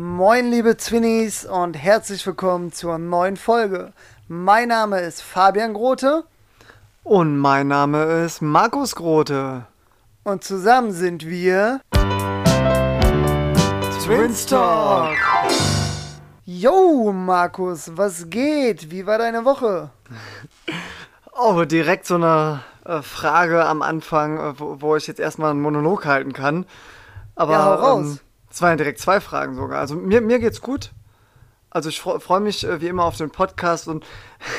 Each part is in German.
Moin, liebe Zwinnies und herzlich willkommen zur neuen Folge. Mein Name ist Fabian Grote. Und mein Name ist Markus Grote. Und zusammen sind wir. Twins Talk. Yo, Markus, was geht? Wie war deine Woche? Oh, direkt so eine äh, Frage am Anfang, äh, wo, wo, ich jetzt erstmal einen Monolog halten kann. Aber ja, hau raus. Ähm, es waren ja direkt zwei Fragen sogar. Also mir, mir geht's gut. Also ich freue freu mich äh, wie immer auf den Podcast und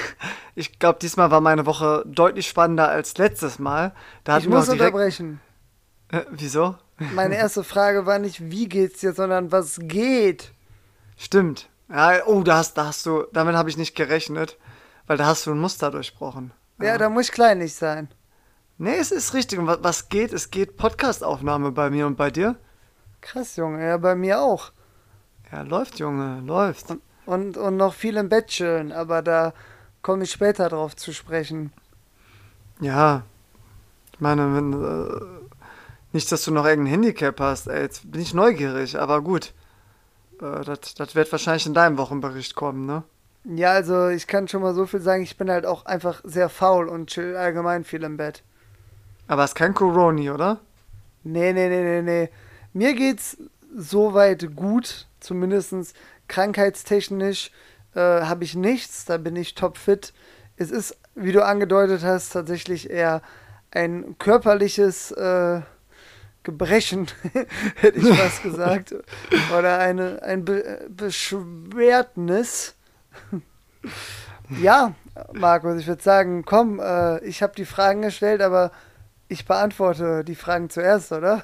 ich glaube, diesmal war meine Woche deutlich spannender als letztes Mal. Da ich muss direkt... unterbrechen. Äh, wieso? Meine erste Frage war nicht, wie geht's dir, sondern was geht. Stimmt. Ja, oh, da hast, da hast du, damit habe ich nicht gerechnet, weil da hast du ein Muster durchbrochen. Ja, ja. da muss ich klein nicht sein. Nee, es ist richtig. Und was geht? Es geht Podcastaufnahme bei mir und bei dir. Krass, Junge, ja, bei mir auch. Ja, läuft, Junge, läuft. Und, und, und noch viel im Bett chillen, aber da komme ich später drauf zu sprechen. Ja, ich meine, wenn, äh, nicht, dass du noch irgendein Handicap hast, ey, jetzt bin ich neugierig, aber gut. Äh, das wird wahrscheinlich in deinem Wochenbericht kommen, ne? Ja, also ich kann schon mal so viel sagen, ich bin halt auch einfach sehr faul und chill allgemein viel im Bett. Aber es ist kein Coroni, oder? Nee, nee, nee, nee, nee. Mir geht's soweit gut, zumindest krankheitstechnisch äh, habe ich nichts, da bin ich topfit. Es ist, wie du angedeutet hast, tatsächlich eher ein körperliches äh, Gebrechen, hätte ich fast gesagt. Oder eine, ein Be Beschwertnis. ja, Markus, ich würde sagen, komm, äh, ich habe die Fragen gestellt, aber ich beantworte die Fragen zuerst, oder?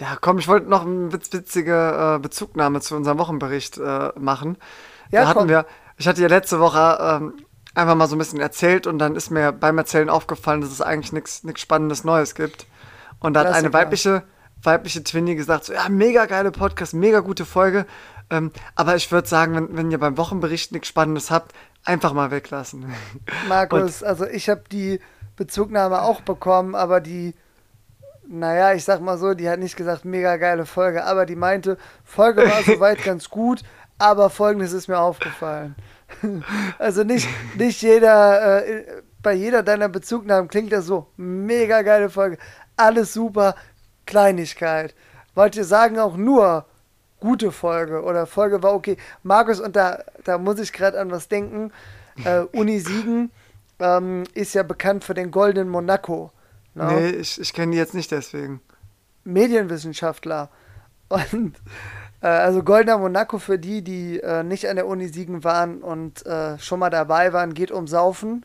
Ja, komm, ich wollte noch eine witzige äh, Bezugnahme zu unserem Wochenbericht äh, machen. Ja, da hatten komm. wir, ich hatte ja letzte Woche ähm, einfach mal so ein bisschen erzählt und dann ist mir beim Erzählen aufgefallen, dass es eigentlich nichts Spannendes Neues gibt. Und da hat eine weibliche, weibliche Twinny gesagt, so, ja, mega geile Podcast, mega gute Folge. Ähm, aber ich würde sagen, wenn, wenn ihr beim Wochenbericht nichts Spannendes habt, einfach mal weglassen. Markus, und, also ich habe die Bezugnahme auch bekommen, aber die naja, ich sag mal so, die hat nicht gesagt, mega geile Folge, aber die meinte, Folge war soweit ganz gut, aber folgendes ist mir aufgefallen. also nicht, nicht jeder, äh, bei jeder deiner Bezugnahmen klingt das so, mega geile Folge, alles super, Kleinigkeit. Wollt ihr sagen auch nur gute Folge oder Folge war okay. Markus, und da, da muss ich gerade an was denken, äh, Uni Siegen ähm, ist ja bekannt für den goldenen Monaco. No? Nee, ich, ich kenne die jetzt nicht deswegen. Medienwissenschaftler. Und äh, also Goldener Monaco für die, die äh, nicht an der Uni Siegen waren und äh, schon mal dabei waren, geht um Saufen.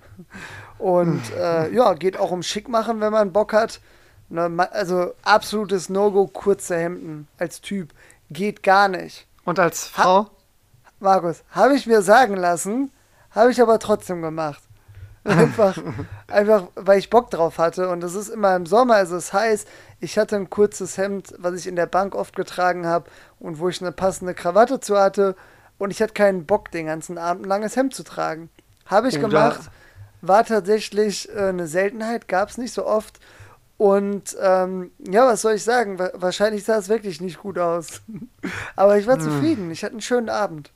Und äh, ja, geht auch um Schick machen, wenn man Bock hat. Ne, also absolutes No-Go, kurze Hemden als Typ. Geht gar nicht. Und als Frau? Ha Markus, habe ich mir sagen lassen, habe ich aber trotzdem gemacht. Einfach, einfach, weil ich Bock drauf hatte. Und es ist immer im Sommer, also es heißt, ich hatte ein kurzes Hemd, was ich in der Bank oft getragen habe und wo ich eine passende Krawatte zu hatte. Und ich hatte keinen Bock, den ganzen Abend ein langes Hemd zu tragen. Habe ich Oder? gemacht. War tatsächlich äh, eine Seltenheit, gab es nicht so oft. Und ähm, ja, was soll ich sagen? Wahrscheinlich sah es wirklich nicht gut aus. Aber ich war hm. zufrieden. Ich hatte einen schönen Abend.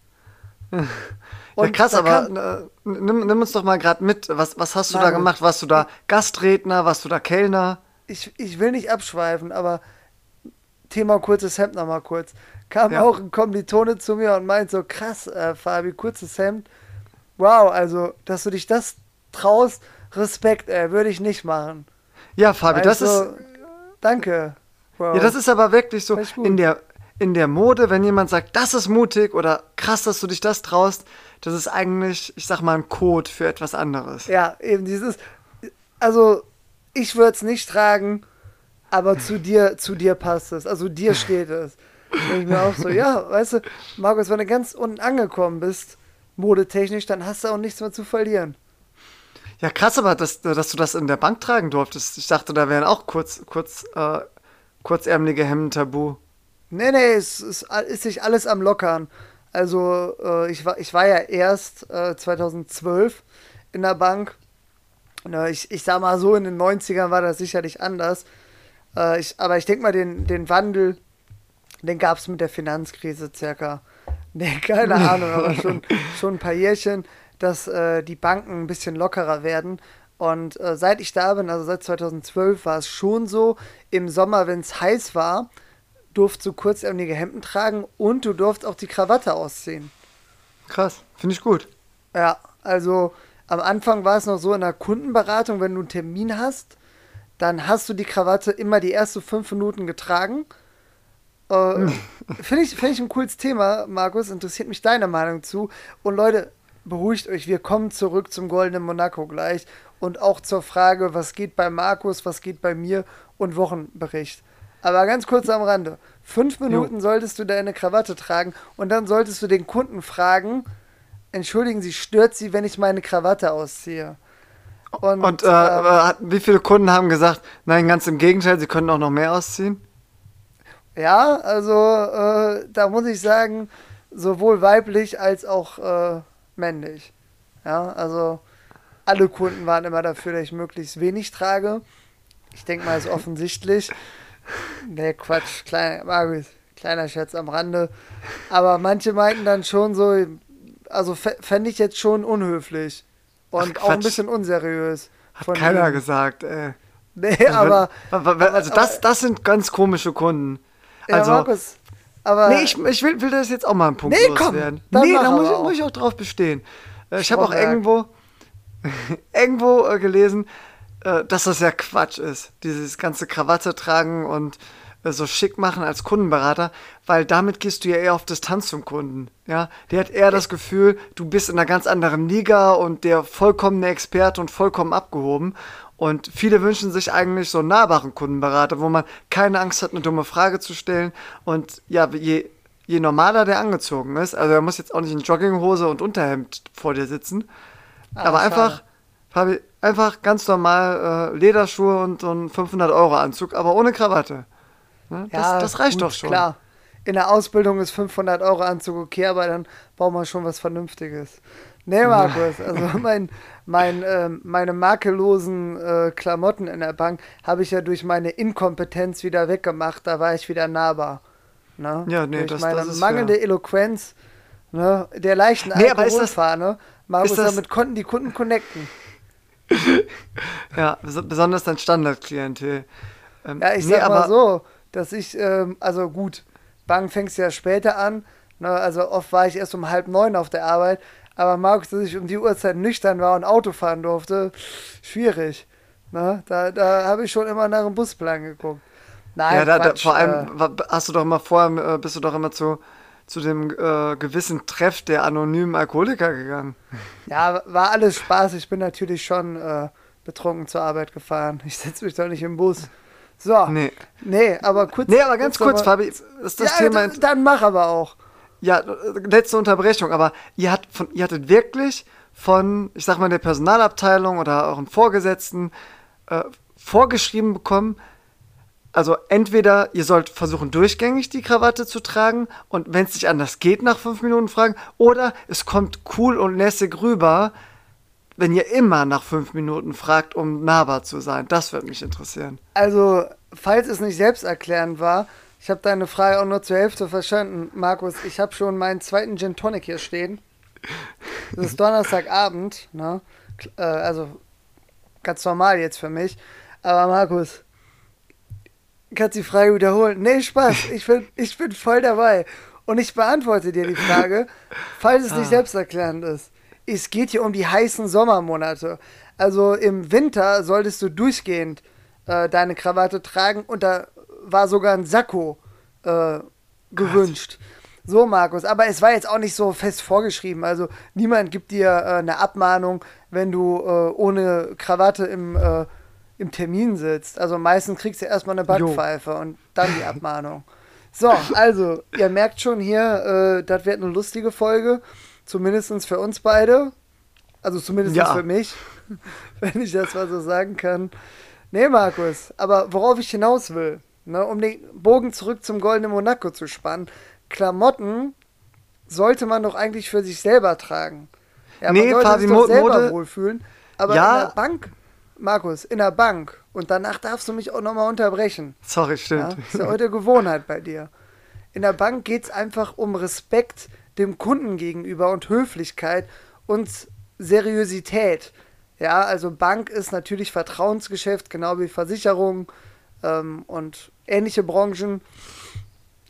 Und ja, krass, aber äh, nimm, nimm, uns doch mal gerade mit. Was, was hast du Nein, da gemacht? Warst du da Gastredner? Warst du da Kellner? Ich, ich will nicht abschweifen, aber Thema kurzes Hemd nochmal kurz. Kam ja. auch ein Kommilitone zu mir und meint so, krass, äh, Fabi, kurzes Hemd. Wow, also, dass du dich das traust, Respekt, ey, würde ich nicht machen. Ja, Fabi, das ist. Danke. Wow. Ja, das ist aber wirklich so. In der, in der Mode, wenn jemand sagt, das ist mutig oder krass, dass du dich das traust, das ist eigentlich, ich sag mal, ein Code für etwas anderes. Ja, eben dieses, also ich würde es nicht tragen, aber zu dir, zu dir passt es, also dir steht es. Und ich mir auch so, ja, weißt du, Markus, wenn du ganz unten angekommen bist, modetechnisch, dann hast du auch nichts mehr zu verlieren. Ja, krass, aber dass, dass du das in der Bank tragen durftest. Ich dachte, da wären auch kurz, kurz, äh, kurzärmelige Hemden tabu. Nee, nee, es, es ist sich alles am Lockern. Also äh, ich, war, ich war ja erst äh, 2012 in der Bank. Na, ich, ich sag mal so, in den 90ern war das sicherlich anders. Äh, ich, aber ich denke mal, den, den Wandel, den gab es mit der Finanzkrise circa. Nee, keine Ahnung, aber schon, schon ein paar Jährchen, dass äh, die Banken ein bisschen lockerer werden. Und äh, seit ich da bin, also seit 2012, war es schon so, im Sommer, wenn es heiß war, durfst du kurzärmelige Hemden tragen und du durfst auch die Krawatte ausziehen. Krass, finde ich gut. Ja, also am Anfang war es noch so in der Kundenberatung, wenn du einen Termin hast, dann hast du die Krawatte immer die ersten fünf Minuten getragen. Äh. Finde ich, find ich ein cooles Thema, Markus. Interessiert mich deine Meinung zu. Und Leute, beruhigt euch, wir kommen zurück zum Goldenen Monaco gleich und auch zur Frage, was geht bei Markus, was geht bei mir und Wochenbericht. Aber ganz kurz am Rande. Fünf Minuten jo. solltest du deine Krawatte tragen und dann solltest du den Kunden fragen, entschuldigen Sie, stört Sie, wenn ich meine Krawatte ausziehe? Und, und äh, ähm, wie viele Kunden haben gesagt, nein, ganz im Gegenteil, sie können auch noch mehr ausziehen? Ja, also äh, da muss ich sagen, sowohl weiblich als auch äh, männlich. Ja, also alle Kunden waren immer dafür, dass ich möglichst wenig trage. Ich denke mal, ist offensichtlich. Nee, Quatsch, kleiner, kleiner Scherz am Rande. Aber manche meinten dann schon so, also fände ich jetzt schon unhöflich. Und Ach, auch ein bisschen unseriös. Hat keiner ihm. gesagt, ey. Nee, also, aber. Also, das, das sind ganz komische Kunden. Also, ja, Markus, aber. Nee, ich, ich will, will das jetzt auch mal einen Punkt nee, loswerden. Komm, nee, da muss ich, muss ich auch drauf bestehen. Äh, ich habe auch irgendwo, irgendwo äh, gelesen, äh, dass das ja Quatsch ist. Dieses ganze Krawatte tragen und äh, so schick machen als Kundenberater, weil damit gehst du ja eher auf Distanz zum Kunden. Ja, der hat eher das Gefühl, du bist in einer ganz anderen Liga und der vollkommene Experte und vollkommen abgehoben. Und viele wünschen sich eigentlich so einen nahbaren Kundenberater, wo man keine Angst hat, eine dumme Frage zu stellen. Und ja, je, je normaler der angezogen ist, also er muss jetzt auch nicht in Jogginghose und Unterhemd vor dir sitzen, ah, aber einfach, Fabi, einfach ganz normal äh, Lederschuhe und so einen 500 Euro Anzug, aber ohne Krawatte. Ne? Das, ja, das reicht gut, doch schon. Klar. In der Ausbildung ist 500 Euro Anzug okay, aber dann braucht man schon was Vernünftiges. Nee, Markus, also mein, mein, äh, meine makellosen äh, Klamotten in der Bank habe ich ja durch meine Inkompetenz wieder weggemacht. Da war ich wieder nahbar. Ne? Ja, nee, durch das, meine das mangelnde fair. Eloquenz ne? der leichten nee, Alkoholfahne. Markus, damit konnten die Kunden connecten. ja, besonders dein Standardklientel. Ähm, ja, ich nee, sag mal so, dass ich, ähm, also gut, Bank fängst ja später an. Ne? Also oft war ich erst um halb neun auf der Arbeit. Aber Markus, dass ich um die Uhrzeit nüchtern war und Auto fahren durfte, schwierig. Ne? Da, da habe ich schon immer nach dem Busplan geguckt. Nein, ja, da, da, vor allem äh, hast du doch immer vorher, äh, bist du doch immer zu, zu dem äh, gewissen Treff der anonymen Alkoholiker gegangen. Ja, war alles Spaß. Ich bin natürlich schon äh, betrunken zur Arbeit gefahren. Ich setze mich doch nicht im Bus. So. Nee. Nee, aber kurz. Nee, aber ganz kurz, Fabi, ist das ja, Thema. Dann, dann mach aber auch. Ja, letzte Unterbrechung, aber ihr, hat von, ihr hattet wirklich von, ich sag mal, der Personalabteilung oder euren Vorgesetzten äh, vorgeschrieben bekommen, also entweder ihr sollt versuchen, durchgängig die Krawatte zu tragen und wenn es nicht anders geht, nach fünf Minuten fragen, oder es kommt cool und lässig rüber, wenn ihr immer nach fünf Minuten fragt, um nahbar zu sein. Das würde mich interessieren. Also, falls es nicht selbsterklärend war, ich habe deine Frage auch nur zur Hälfte verstanden, Markus. Ich habe schon meinen zweiten Gin Tonic hier stehen. Das ist Donnerstagabend, ne? Äh, also ganz normal jetzt für mich. Aber Markus, kannst die Frage wiederholen? Nee, Spaß. Ich bin, ich bin voll dabei. Und ich beantworte dir die Frage, falls es nicht ah. selbsterklärend ist. Es geht hier um die heißen Sommermonate. Also im Winter solltest du durchgehend äh, deine Krawatte tragen und da war sogar ein Sakko äh, gewünscht. Gott. So, Markus, aber es war jetzt auch nicht so fest vorgeschrieben. Also niemand gibt dir äh, eine Abmahnung, wenn du äh, ohne Krawatte im, äh, im Termin sitzt. Also meistens kriegst du erstmal eine Backpfeife jo. und dann die Abmahnung. So, also, ihr merkt schon hier, äh, das wird eine lustige Folge. Zumindest für uns beide. Also zumindest ja. für mich, wenn ich das mal so sagen kann. Nee, Markus, aber worauf ich hinaus will, ne, um den Bogen zurück zum Goldenen Monaco zu spannen, Klamotten sollte man doch eigentlich für sich selber tragen. Ja, nee, man sollte sich doch selber Mode. wohlfühlen. Aber ja. in der Bank, Markus, in der Bank. Und danach darfst du mich auch nochmal unterbrechen. Sorry, stimmt. Ja, ist ja heute Gewohnheit bei dir. In der Bank geht es einfach um Respekt dem Kunden gegenüber und Höflichkeit und Seriosität. Ja, also Bank ist natürlich Vertrauensgeschäft, genau wie Versicherung ähm, und ähnliche Branchen.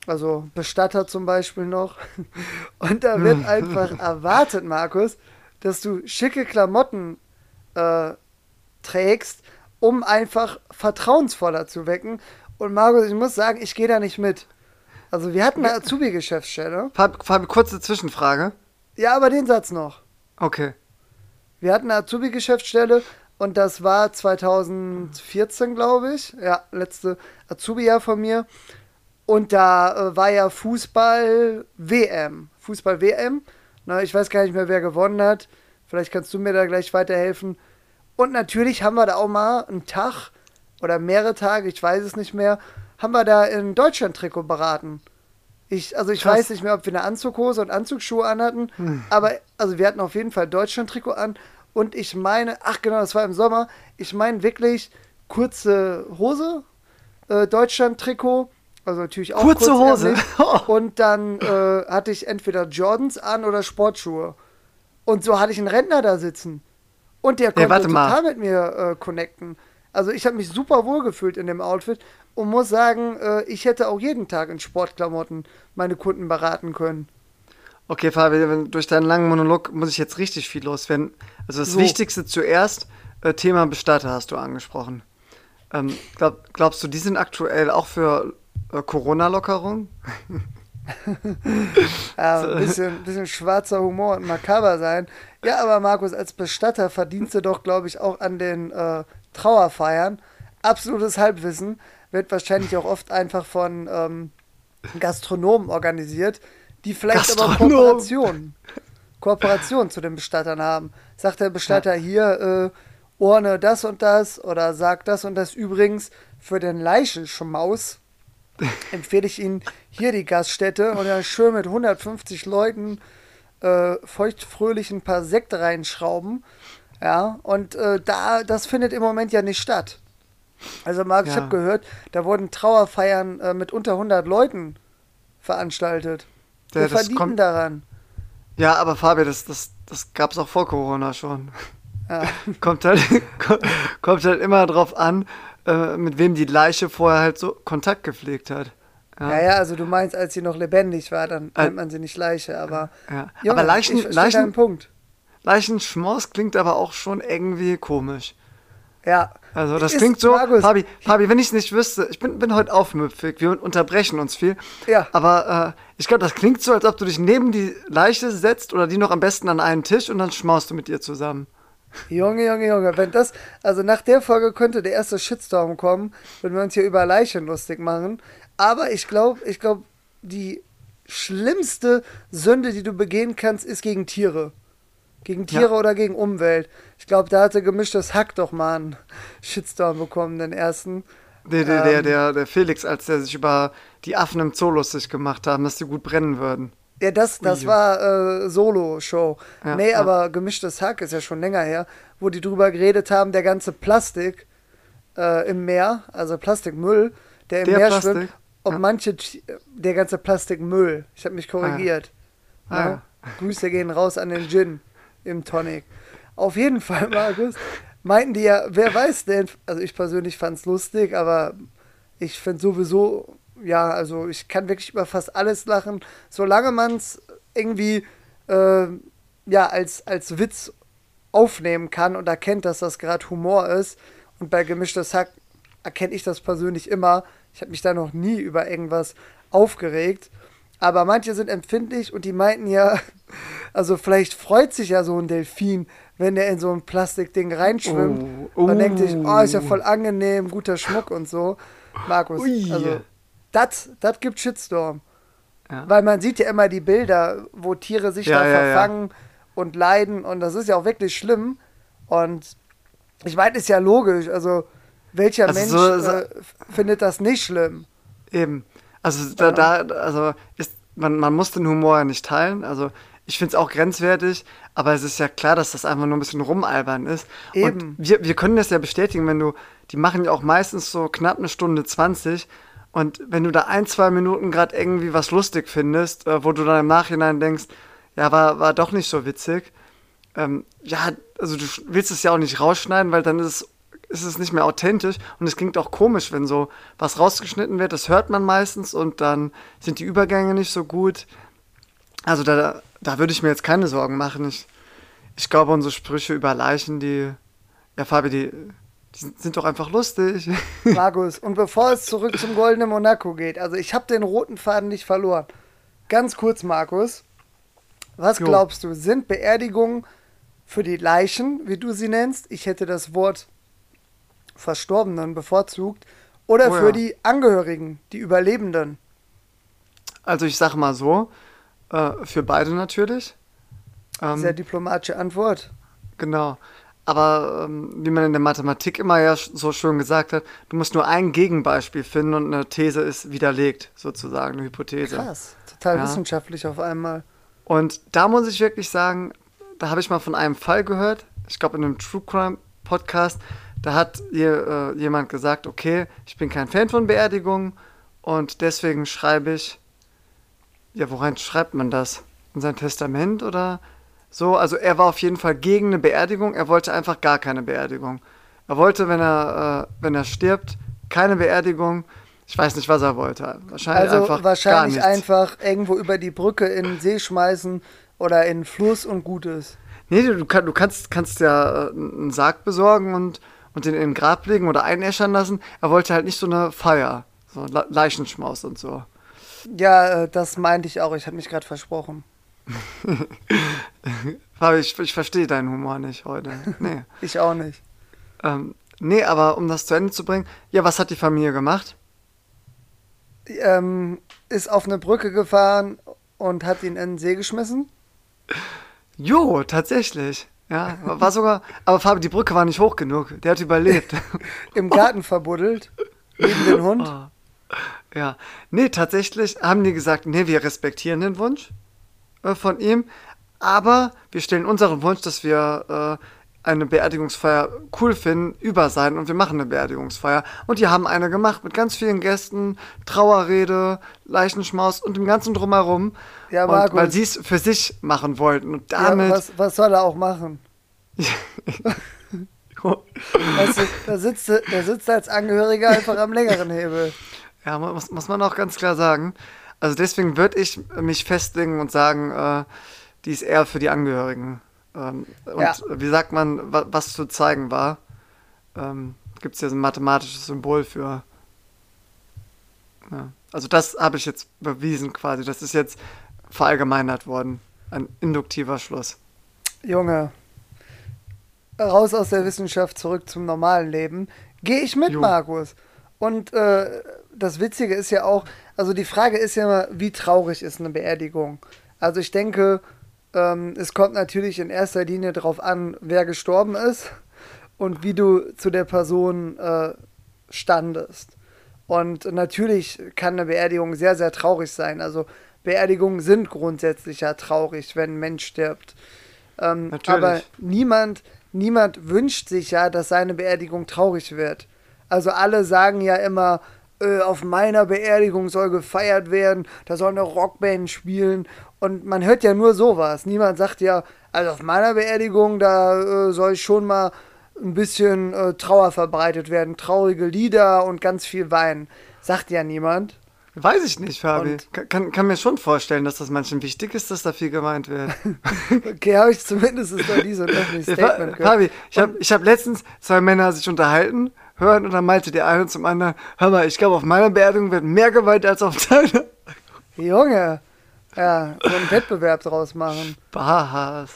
Also Bestatter zum Beispiel noch. Und da wird einfach erwartet, Markus, dass du schicke Klamotten äh, trägst, um einfach vertrauensvoller zu wecken. Und Markus, ich muss sagen, ich gehe da nicht mit. Also wir hatten eine Azubi-Geschäftsstelle. Fabi, kurze Zwischenfrage. Ja, aber den Satz noch. Okay. Wir hatten eine Azubi-Geschäftsstelle und das war 2014, glaube ich. Ja, letzte Azubi-Jahr von mir. Und da äh, war ja Fußball-WM. Fußball-WM. Ich weiß gar nicht mehr, wer gewonnen hat. Vielleicht kannst du mir da gleich weiterhelfen. Und natürlich haben wir da auch mal einen Tag oder mehrere Tage, ich weiß es nicht mehr, haben wir da in Deutschland-Trikot beraten. Ich, also ich Krass. weiß nicht mehr, ob wir eine Anzughose und Anzugsschuhe anhatten, hm. aber also wir hatten auf jeden Fall Deutschland-Trikot an und ich meine, ach genau, das war im Sommer, ich meine wirklich kurze Hose, äh, Deutschland-Trikot, also natürlich auch kurze Hose und dann äh, hatte ich entweder Jordans an oder Sportschuhe und so hatte ich einen Rentner da sitzen und der konnte ja, total mit mir äh, connecten. Also ich habe mich super wohl gefühlt in dem Outfit und muss sagen, äh, ich hätte auch jeden Tag in Sportklamotten meine Kunden beraten können. Okay, Fabi, durch deinen langen Monolog muss ich jetzt richtig viel loswerden. Also das so. Wichtigste zuerst, äh, Thema Bestatter hast du angesprochen. Ähm, glaub, glaubst du, die sind aktuell auch für äh, Corona-Lockerung? ja, ein bisschen, bisschen schwarzer Humor und makaber sein. Ja, aber Markus, als Bestatter verdienst du doch, glaube ich, auch an den äh, Trauerfeiern. Absolutes Halbwissen wird wahrscheinlich auch oft einfach von ähm, Gastronomen organisiert, die vielleicht Gastronom. aber Kooperationen Kooperation zu den Bestattern haben. Sagt der Bestatter ja. hier, äh, Urne das und das oder sagt das und das übrigens für den Leichenschmaus empfehle ich Ihnen hier die Gaststätte und dann schön mit 150 Leuten äh, feuchtfröhlich ein paar Sekte reinschrauben. Ja, und äh, da, das findet im Moment ja nicht statt. Also, Marc, ja. ich habe gehört, da wurden Trauerfeiern äh, mit unter 100 Leuten veranstaltet. Wir ja, verdienen daran. Ja, aber Fabi, das, das, das gab es auch vor Corona schon. Ja. kommt, halt, kommt halt immer drauf an, äh, mit wem die Leiche vorher halt so Kontakt gepflegt hat. Ja. ja, ja, also du meinst, als sie noch lebendig war, dann nennt man sie nicht Leiche, aber. Ja. Junge, aber Leichen, ich Leichen, Punkt. Leichenschmaus klingt aber auch schon irgendwie komisch. Ja. Also das ist, klingt so, Markus, Fabi, Fabi, wenn ich es nicht wüsste, ich bin, bin heute aufmüpfig, wir unterbrechen uns viel. Ja. Aber äh, ich glaube, das klingt so, als ob du dich neben die Leiche setzt oder die noch am besten an einen Tisch und dann schmaust du mit ihr zusammen. Junge, Junge, Junge, wenn das, also nach der Folge könnte der erste Shitstorm kommen, wenn wir uns hier über Leichen lustig machen. Aber ich glaube, ich glaube, die schlimmste Sünde, die du begehen kannst, ist gegen Tiere. Gegen Tiere ja. oder gegen Umwelt. Ich glaube, da hatte gemischtes Hack doch mal einen Shitstorm bekommen, den ersten. Der, der, ähm, der, der, der Felix, als der sich über die Affen im Zoo lustig gemacht haben, dass die gut brennen würden. Ja, das, das war äh, Solo-Show. Ja, nee, ja. aber gemischtes Hack ist ja schon länger her, wo die drüber geredet haben, der ganze Plastik äh, im Meer, also Plastikmüll, der im der Meer Plastik? schwimmt, ob ja. manche, der ganze Plastikmüll, ich habe mich korrigiert. Ah, ja. Ah, Grüße gehen raus an den Gin im Tonic. Auf jeden Fall, Markus, meinten die ja, wer weiß denn, also ich persönlich fand es lustig, aber ich finde sowieso ja, also ich kann wirklich über fast alles lachen, solange man es irgendwie äh, ja, als, als Witz aufnehmen kann und erkennt, dass das gerade Humor ist. Und bei gemischtes Hack erkenne ich das persönlich immer. Ich habe mich da noch nie über irgendwas aufgeregt. Aber manche sind empfindlich und die meinten ja, also vielleicht freut sich ja so ein Delfin, wenn der in so ein Plastikding reinschwimmt. Oh, oh. Dann denkt sich, oh, ist ja voll angenehm, guter Schmuck und so. Markus, Ui. also das, das gibt Shitstorm. Ja. Weil man sieht ja immer die Bilder, wo Tiere sich ja, da ja, verfangen und leiden und das ist ja auch wirklich schlimm. Und ich meine, ist ja logisch. Also, welcher also Mensch so, so, äh, findet das nicht schlimm? Eben. Also, da, da also ist, man, man muss den Humor ja nicht teilen. Also, ich finde es auch grenzwertig, aber es ist ja klar, dass das einfach nur ein bisschen rumalbern ist. Eben. Und wir, wir können das ja bestätigen, wenn du, die machen ja auch meistens so knapp eine Stunde 20 Und wenn du da ein, zwei Minuten gerade irgendwie was lustig findest, äh, wo du dann im Nachhinein denkst, ja, war, war doch nicht so witzig, ähm, ja, also du willst es ja auch nicht rausschneiden, weil dann ist es, ist es nicht mehr authentisch und es klingt auch komisch, wenn so was rausgeschnitten wird, das hört man meistens und dann sind die Übergänge nicht so gut. Also da, da würde ich mir jetzt keine Sorgen machen. Ich, ich glaube, unsere Sprüche über Leichen, die, ja, Fabi, die, die sind doch einfach lustig. Markus, und bevor es zurück zum Goldenen Monaco geht, also ich habe den roten Faden nicht verloren. Ganz kurz, Markus. Was jo. glaubst du, sind Beerdigungen für die Leichen, wie du sie nennst, ich hätte das Wort Verstorbenen bevorzugt, oder oh für ja. die Angehörigen, die Überlebenden? Also ich sag mal so, äh, für beide natürlich. Ähm, Sehr diplomatische Antwort. Genau. Aber ähm, wie man in der Mathematik immer ja so schön gesagt hat, du musst nur ein Gegenbeispiel finden und eine These ist widerlegt, sozusagen, eine Hypothese. Krass, total ja. wissenschaftlich auf einmal. Und da muss ich wirklich sagen, da habe ich mal von einem Fall gehört, ich glaube in einem True Crime Podcast, da hat hier, äh, jemand gesagt, okay, ich bin kein Fan von Beerdigungen und deswegen schreibe ich, ja, worein schreibt man das? In sein Testament oder so? Also er war auf jeden Fall gegen eine Beerdigung, er wollte einfach gar keine Beerdigung. Er wollte, wenn er, äh, wenn er stirbt, keine Beerdigung. Ich weiß nicht, was er wollte. Wahrscheinlich also einfach wahrscheinlich einfach irgendwo über die Brücke in den See schmeißen oder in Fluss und Gutes. Nee, du, kann, du kannst, kannst ja äh, einen Sarg besorgen und, und den in ein Grab legen oder einäschern lassen. Er wollte halt nicht so eine Feier, so Leichenschmaus und so. Ja, äh, das meinte ich auch. Ich habe mich gerade versprochen. Fabi, ich, ich verstehe deinen Humor nicht heute. Nee. ich auch nicht. Ähm, nee, aber um das zu Ende zu bringen, ja, was hat die Familie gemacht? Ähm, ist auf eine Brücke gefahren und hat ihn in den See geschmissen. Jo, tatsächlich. Ja, war sogar, aber Fabi, die Brücke war nicht hoch genug. Der hat überlebt. Im Garten verbuddelt. Neben den Hund. Oh. Ja. Nee, tatsächlich haben die gesagt, nee, wir respektieren den Wunsch äh, von ihm, aber wir stellen unseren Wunsch, dass wir äh, eine Beerdigungsfeier cool finden, über sein und wir machen eine Beerdigungsfeier. Und die haben eine gemacht mit ganz vielen Gästen, Trauerrede, Leichenschmaus und dem ganzen Drumherum. Ja, Markus. Und, weil sie es für sich machen wollten. Und damit. Ja, was, was soll er auch machen? weißt du, da sitzt, da sitzt als Angehöriger einfach am längeren Hebel. Ja, muss, muss man auch ganz klar sagen. Also deswegen würde ich mich festlegen und sagen, äh, die ist eher für die Angehörigen. Ähm, und ja. wie sagt man, was zu zeigen war? Ähm, Gibt es hier so ein mathematisches Symbol für. Ja. Also das habe ich jetzt bewiesen quasi. Das ist jetzt verallgemeinert worden. Ein induktiver Schluss. Junge, raus aus der Wissenschaft, zurück zum normalen Leben. Gehe ich mit, jo. Markus. Und äh, das Witzige ist ja auch, also die Frage ist ja immer, wie traurig ist eine Beerdigung? Also ich denke, ähm, es kommt natürlich in erster Linie darauf an, wer gestorben ist und wie du zu der Person äh, standest. Und natürlich kann eine Beerdigung sehr, sehr traurig sein. Also Beerdigungen sind grundsätzlich ja traurig, wenn ein Mensch stirbt. Ähm, aber niemand, niemand wünscht sich ja, dass seine Beerdigung traurig wird. Also alle sagen ja immer, äh, auf meiner Beerdigung soll gefeiert werden, da soll eine Rockband spielen und man hört ja nur sowas. Niemand sagt ja, also auf meiner Beerdigung, da äh, soll schon mal ein bisschen äh, Trauer verbreitet werden, traurige Lieder und ganz viel Wein. Sagt ja niemand. Weiß ich nicht, Fabi. kann, kann mir schon vorstellen, dass das manchen wichtig ist, dass da viel gemeint wird. okay, habe ich zumindest noch nie so ein öffentliches Statement gehört. Fabi, ich habe ich hab letztens zwei Männer sich unterhalten, hören und dann meinte der eine zum anderen, hör mal, ich glaube, auf meiner Beerdigung wird mehr Gewalt als auf deiner. Junge, ja, so einen Wettbewerb draus machen. Spaß.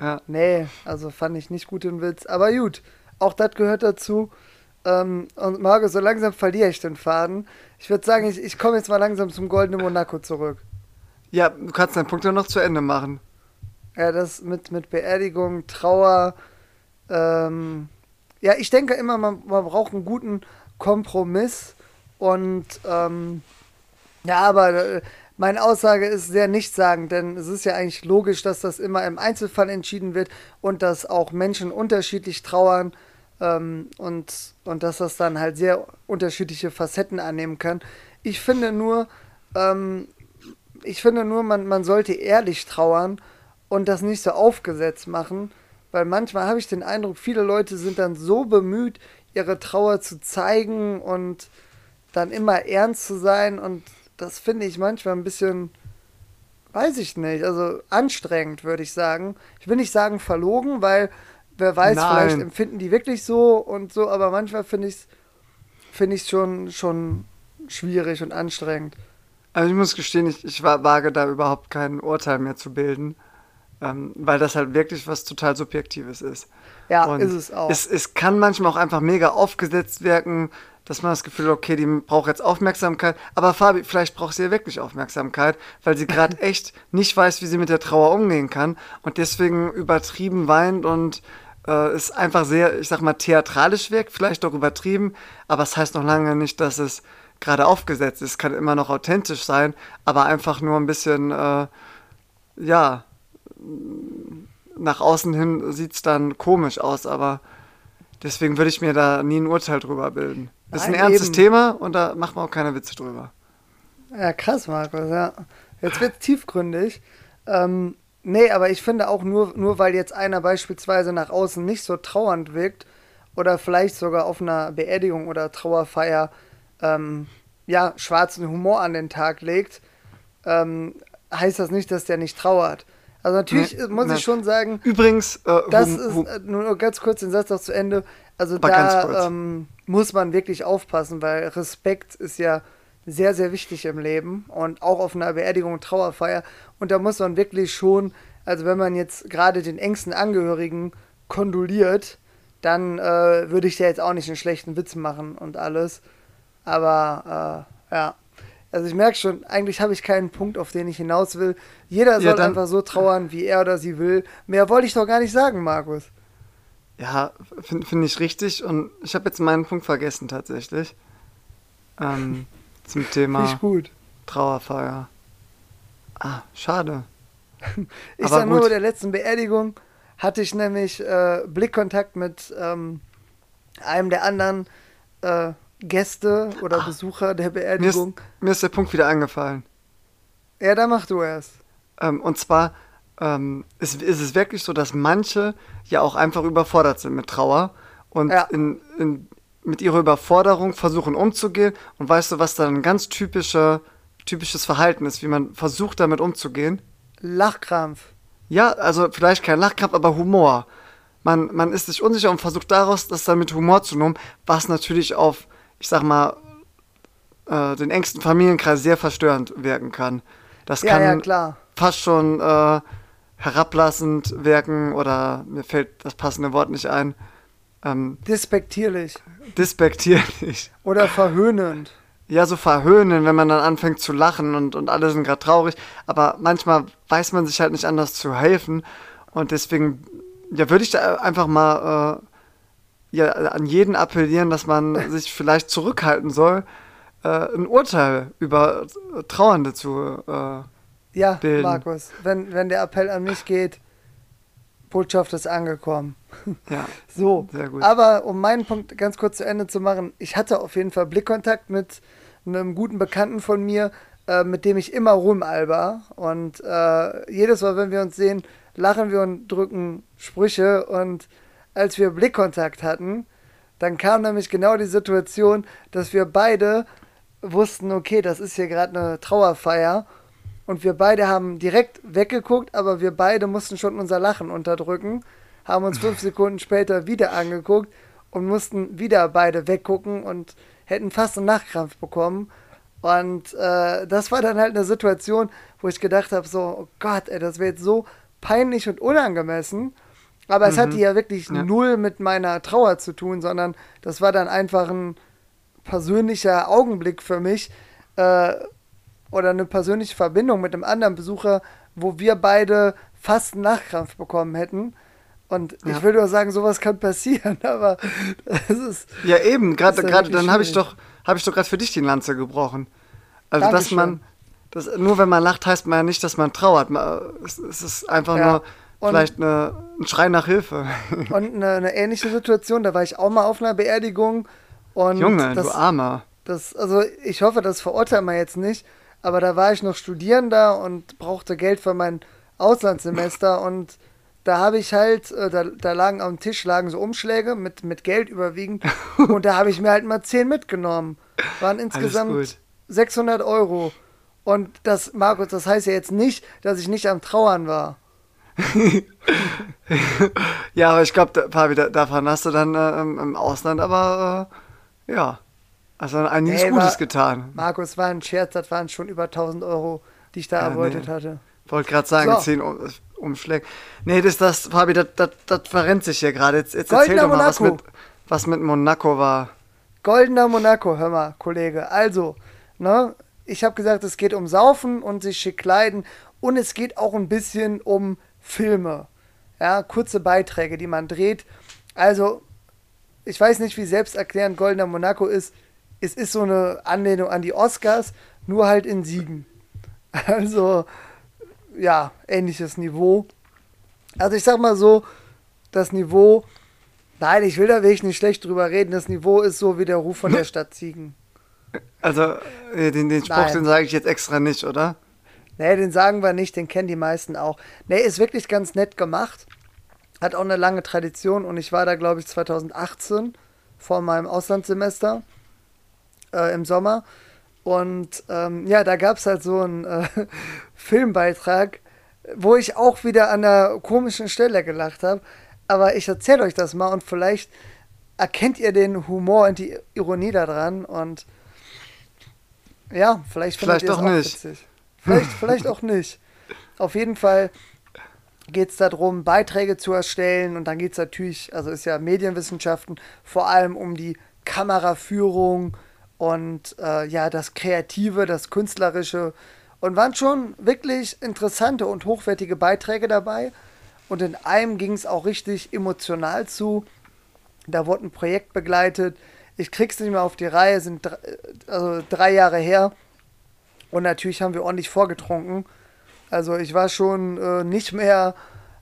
Ja. Nee, also fand ich nicht gut den Witz. Aber gut, auch das gehört dazu. Ähm, und Marco, so langsam verliere ich den Faden. Ich würde sagen, ich, ich komme jetzt mal langsam zum Goldenen Monaco zurück. Ja, du kannst deinen Punkt ja noch zu Ende machen. Ja, das mit, mit Beerdigung, Trauer. Ähm, ja, ich denke immer, man, man braucht einen guten Kompromiss. Und ähm, ja, aber äh, meine Aussage ist sehr nichtssagend, denn es ist ja eigentlich logisch, dass das immer im Einzelfall entschieden wird und dass auch Menschen unterschiedlich trauern ähm, und, und dass das dann halt sehr unterschiedliche Facetten annehmen kann. ich finde nur, ähm, ich finde nur, man, man sollte ehrlich trauern und das nicht so aufgesetzt machen, weil manchmal habe ich den Eindruck, viele Leute sind dann so bemüht, ihre Trauer zu zeigen und dann immer ernst zu sein und das finde ich manchmal ein bisschen, weiß ich nicht, also anstrengend, würde ich sagen. Ich will nicht sagen verlogen, weil wer weiß, Nein. vielleicht empfinden die wirklich so und so, aber manchmal finde ich es finde ich schon, schon schwierig und anstrengend. Also ich muss gestehen, ich, ich wage da überhaupt kein Urteil mehr zu bilden, ähm, weil das halt wirklich was total Subjektives ist. Ja, und ist es auch. Es, es kann manchmal auch einfach mega aufgesetzt wirken, dass man das Gefühl hat, okay, die braucht jetzt Aufmerksamkeit. Aber Fabi, vielleicht braucht sie ja wirklich Aufmerksamkeit, weil sie gerade echt nicht weiß, wie sie mit der Trauer umgehen kann und deswegen übertrieben weint und äh, es einfach sehr, ich sag mal, theatralisch wirkt, vielleicht auch übertrieben, aber es das heißt noch lange nicht, dass es gerade aufgesetzt ist. Es kann immer noch authentisch sein, aber einfach nur ein bisschen, äh, ja, nach außen hin sieht es dann komisch aus, aber deswegen würde ich mir da nie ein Urteil drüber bilden. Das ist ein ernstes eben. Thema und da macht man auch keine Witze drüber. Ja, krass, Markus, ja. Jetzt wird es tiefgründig. Ähm, Nee, aber ich finde auch nur, nur weil jetzt einer beispielsweise nach außen nicht so trauernd wirkt oder vielleicht sogar auf einer Beerdigung oder Trauerfeier ähm, ja, schwarzen Humor an den Tag legt, ähm, heißt das nicht, dass der nicht trauert. Also natürlich nee, muss nee. ich schon sagen. Übrigens, äh, das hum, ist äh, nur ganz kurz den Satz noch zu Ende. Also da ähm, muss man wirklich aufpassen, weil Respekt ist ja sehr, sehr wichtig im Leben und auch auf einer Beerdigung Trauerfeier. Und da muss man wirklich schon, also wenn man jetzt gerade den engsten Angehörigen kondoliert, dann äh, würde ich da jetzt auch nicht einen schlechten Witz machen und alles. Aber äh, ja. Also ich merke schon, eigentlich habe ich keinen Punkt, auf den ich hinaus will. Jeder soll ja, einfach so trauern, wie er oder sie will. Mehr wollte ich doch gar nicht sagen, Markus. Ja, finde find ich richtig. Und ich habe jetzt meinen Punkt vergessen tatsächlich. Ähm, zum Thema Trauerfeier. Ah, schade. ich sag nur, bei der letzten Beerdigung hatte ich nämlich äh, Blickkontakt mit ähm, einem der anderen äh, Gäste oder ah, Besucher der Beerdigung. Mir ist, mir ist, der Punkt wieder eingefallen. Ja, da mach du erst. Ähm, und zwar ähm, ist, ist, es wirklich so, dass manche ja auch einfach überfordert sind mit Trauer und ja. in, in mit ihrer Überforderung versuchen umzugehen. Und weißt du, was dann ein ganz typischer, typisches Verhalten ist, wie man versucht, damit umzugehen? Lachkrampf. Ja, also vielleicht kein Lachkrampf, aber Humor. Man, man ist sich unsicher und versucht daraus, das dann mit Humor zu nehmen, was natürlich auf, ich sag mal, äh, den engsten Familienkreis sehr verstörend wirken kann. Das kann ja, ja, fast schon äh, herablassend wirken oder mir fällt das passende Wort nicht ein. Ähm, Despektierlich. Despektierlich. Oder verhöhnend. Ja, so verhöhnen, wenn man dann anfängt zu lachen und, und alle sind gerade traurig. Aber manchmal weiß man sich halt nicht anders zu helfen. Und deswegen, ja, würde ich da einfach mal äh, ja, an jeden appellieren, dass man sich vielleicht zurückhalten soll, äh, ein Urteil über Trauernde zu äh, ja, bilden. Markus, wenn, wenn der Appell an mich geht, Botschaft ist angekommen. Ja. So, sehr gut. Aber um meinen Punkt ganz kurz zu Ende zu machen, ich hatte auf jeden Fall Blickkontakt mit einem guten Bekannten von mir, äh, mit dem ich immer rumalber. Und äh, jedes Mal, wenn wir uns sehen, lachen wir und drücken Sprüche. Und als wir Blickkontakt hatten, dann kam nämlich genau die Situation, dass wir beide wussten, okay, das ist hier gerade eine Trauerfeier und wir beide haben direkt weggeguckt, aber wir beide mussten schon unser Lachen unterdrücken, haben uns fünf Sekunden später wieder angeguckt und mussten wieder beide weggucken und hätten fast einen Nachkrampf bekommen. Und äh, das war dann halt eine Situation, wo ich gedacht habe, so, oh Gott, ey, das wäre jetzt so peinlich und unangemessen. Aber mhm. es hatte ja wirklich ja. null mit meiner Trauer zu tun, sondern das war dann einfach ein persönlicher Augenblick für mich, äh, oder eine persönliche Verbindung mit einem anderen Besucher, wo wir beide fast einen Nachkrampf bekommen hätten. Und ja. ich würde nur sagen, sowas kann passieren, aber das ist. Ja, eben, gerade dann habe ich doch, habe ich doch gerade für dich die Lanze gebrochen. Also, Dankeschön. dass man, das, nur wenn man lacht, heißt man ja nicht, dass man trauert. es, es ist einfach ja. nur und vielleicht eine, ein Schrei nach Hilfe. Und eine, eine, ähnliche Situation, da war ich auch mal auf einer Beerdigung. Und Junge, das, du Armer. das, also ich hoffe, das verurteilen wir jetzt nicht, aber da war ich noch Studierender und brauchte Geld für mein Auslandssemester und da habe ich halt, äh, da, da lagen am Tisch lagen so Umschläge mit, mit Geld überwiegend und da habe ich mir halt mal 10 mitgenommen. Waren insgesamt 600 Euro. Und das, Markus, das heißt ja jetzt nicht, dass ich nicht am Trauern war. ja, aber ich glaube, Fabi, davon hast du dann äh, im Ausland aber, äh, ja, also einiges hey, Gutes war, getan. Markus, war ein Scherz, das waren schon über 1000 Euro, die ich da ja, erbeutet nee. hatte. Wollte gerade sagen, so. 10 Umschläge. Nee, das, das, Fabi, das, das, das verrennt sich hier gerade. Jetzt, jetzt erzähl doch mal, was mit, was mit Monaco war. Goldener Monaco, hör mal, Kollege. Also, ne, ich habe gesagt, es geht um Saufen und sich schick kleiden und es geht auch ein bisschen um Filme. Ja, kurze Beiträge, die man dreht. Also, ich weiß nicht, wie selbsterklärend Goldener Monaco ist. Es ist so eine Anlehnung an die Oscars, nur halt in Siegen. Also, ja, ähnliches Niveau. Also, ich sag mal so, das Niveau, nein, ich will da wirklich nicht schlecht drüber reden. Das Niveau ist so wie der Ruf von der Stadt Siegen. Also, äh, den, den Spruch, Nein. den sage ich jetzt extra nicht, oder? Nee, den sagen wir nicht, den kennen die meisten auch. Nee, ist wirklich ganz nett gemacht. Hat auch eine lange Tradition und ich war da, glaube ich, 2018 vor meinem Auslandssemester äh, im Sommer. Und ähm, ja, da gab es halt so einen äh, Filmbeitrag, wo ich auch wieder an einer komischen Stelle gelacht habe. Aber ich erzähle euch das mal und vielleicht erkennt ihr den Humor und die Ironie daran und ja, vielleicht findet vielleicht es auch, nicht. witzig. Vielleicht, vielleicht auch nicht. Auf jeden Fall geht es darum, Beiträge zu erstellen und dann geht es natürlich, also ist ja Medienwissenschaften, vor allem um die Kameraführung und äh, ja, das Kreative, das Künstlerische und waren schon wirklich interessante und hochwertige Beiträge dabei und in einem ging es auch richtig emotional zu. Da wurde ein Projekt begleitet, ich krieg's nicht mehr auf die Reihe, sind drei, also drei Jahre her. Und natürlich haben wir ordentlich vorgetrunken. Also ich war schon äh, nicht mehr,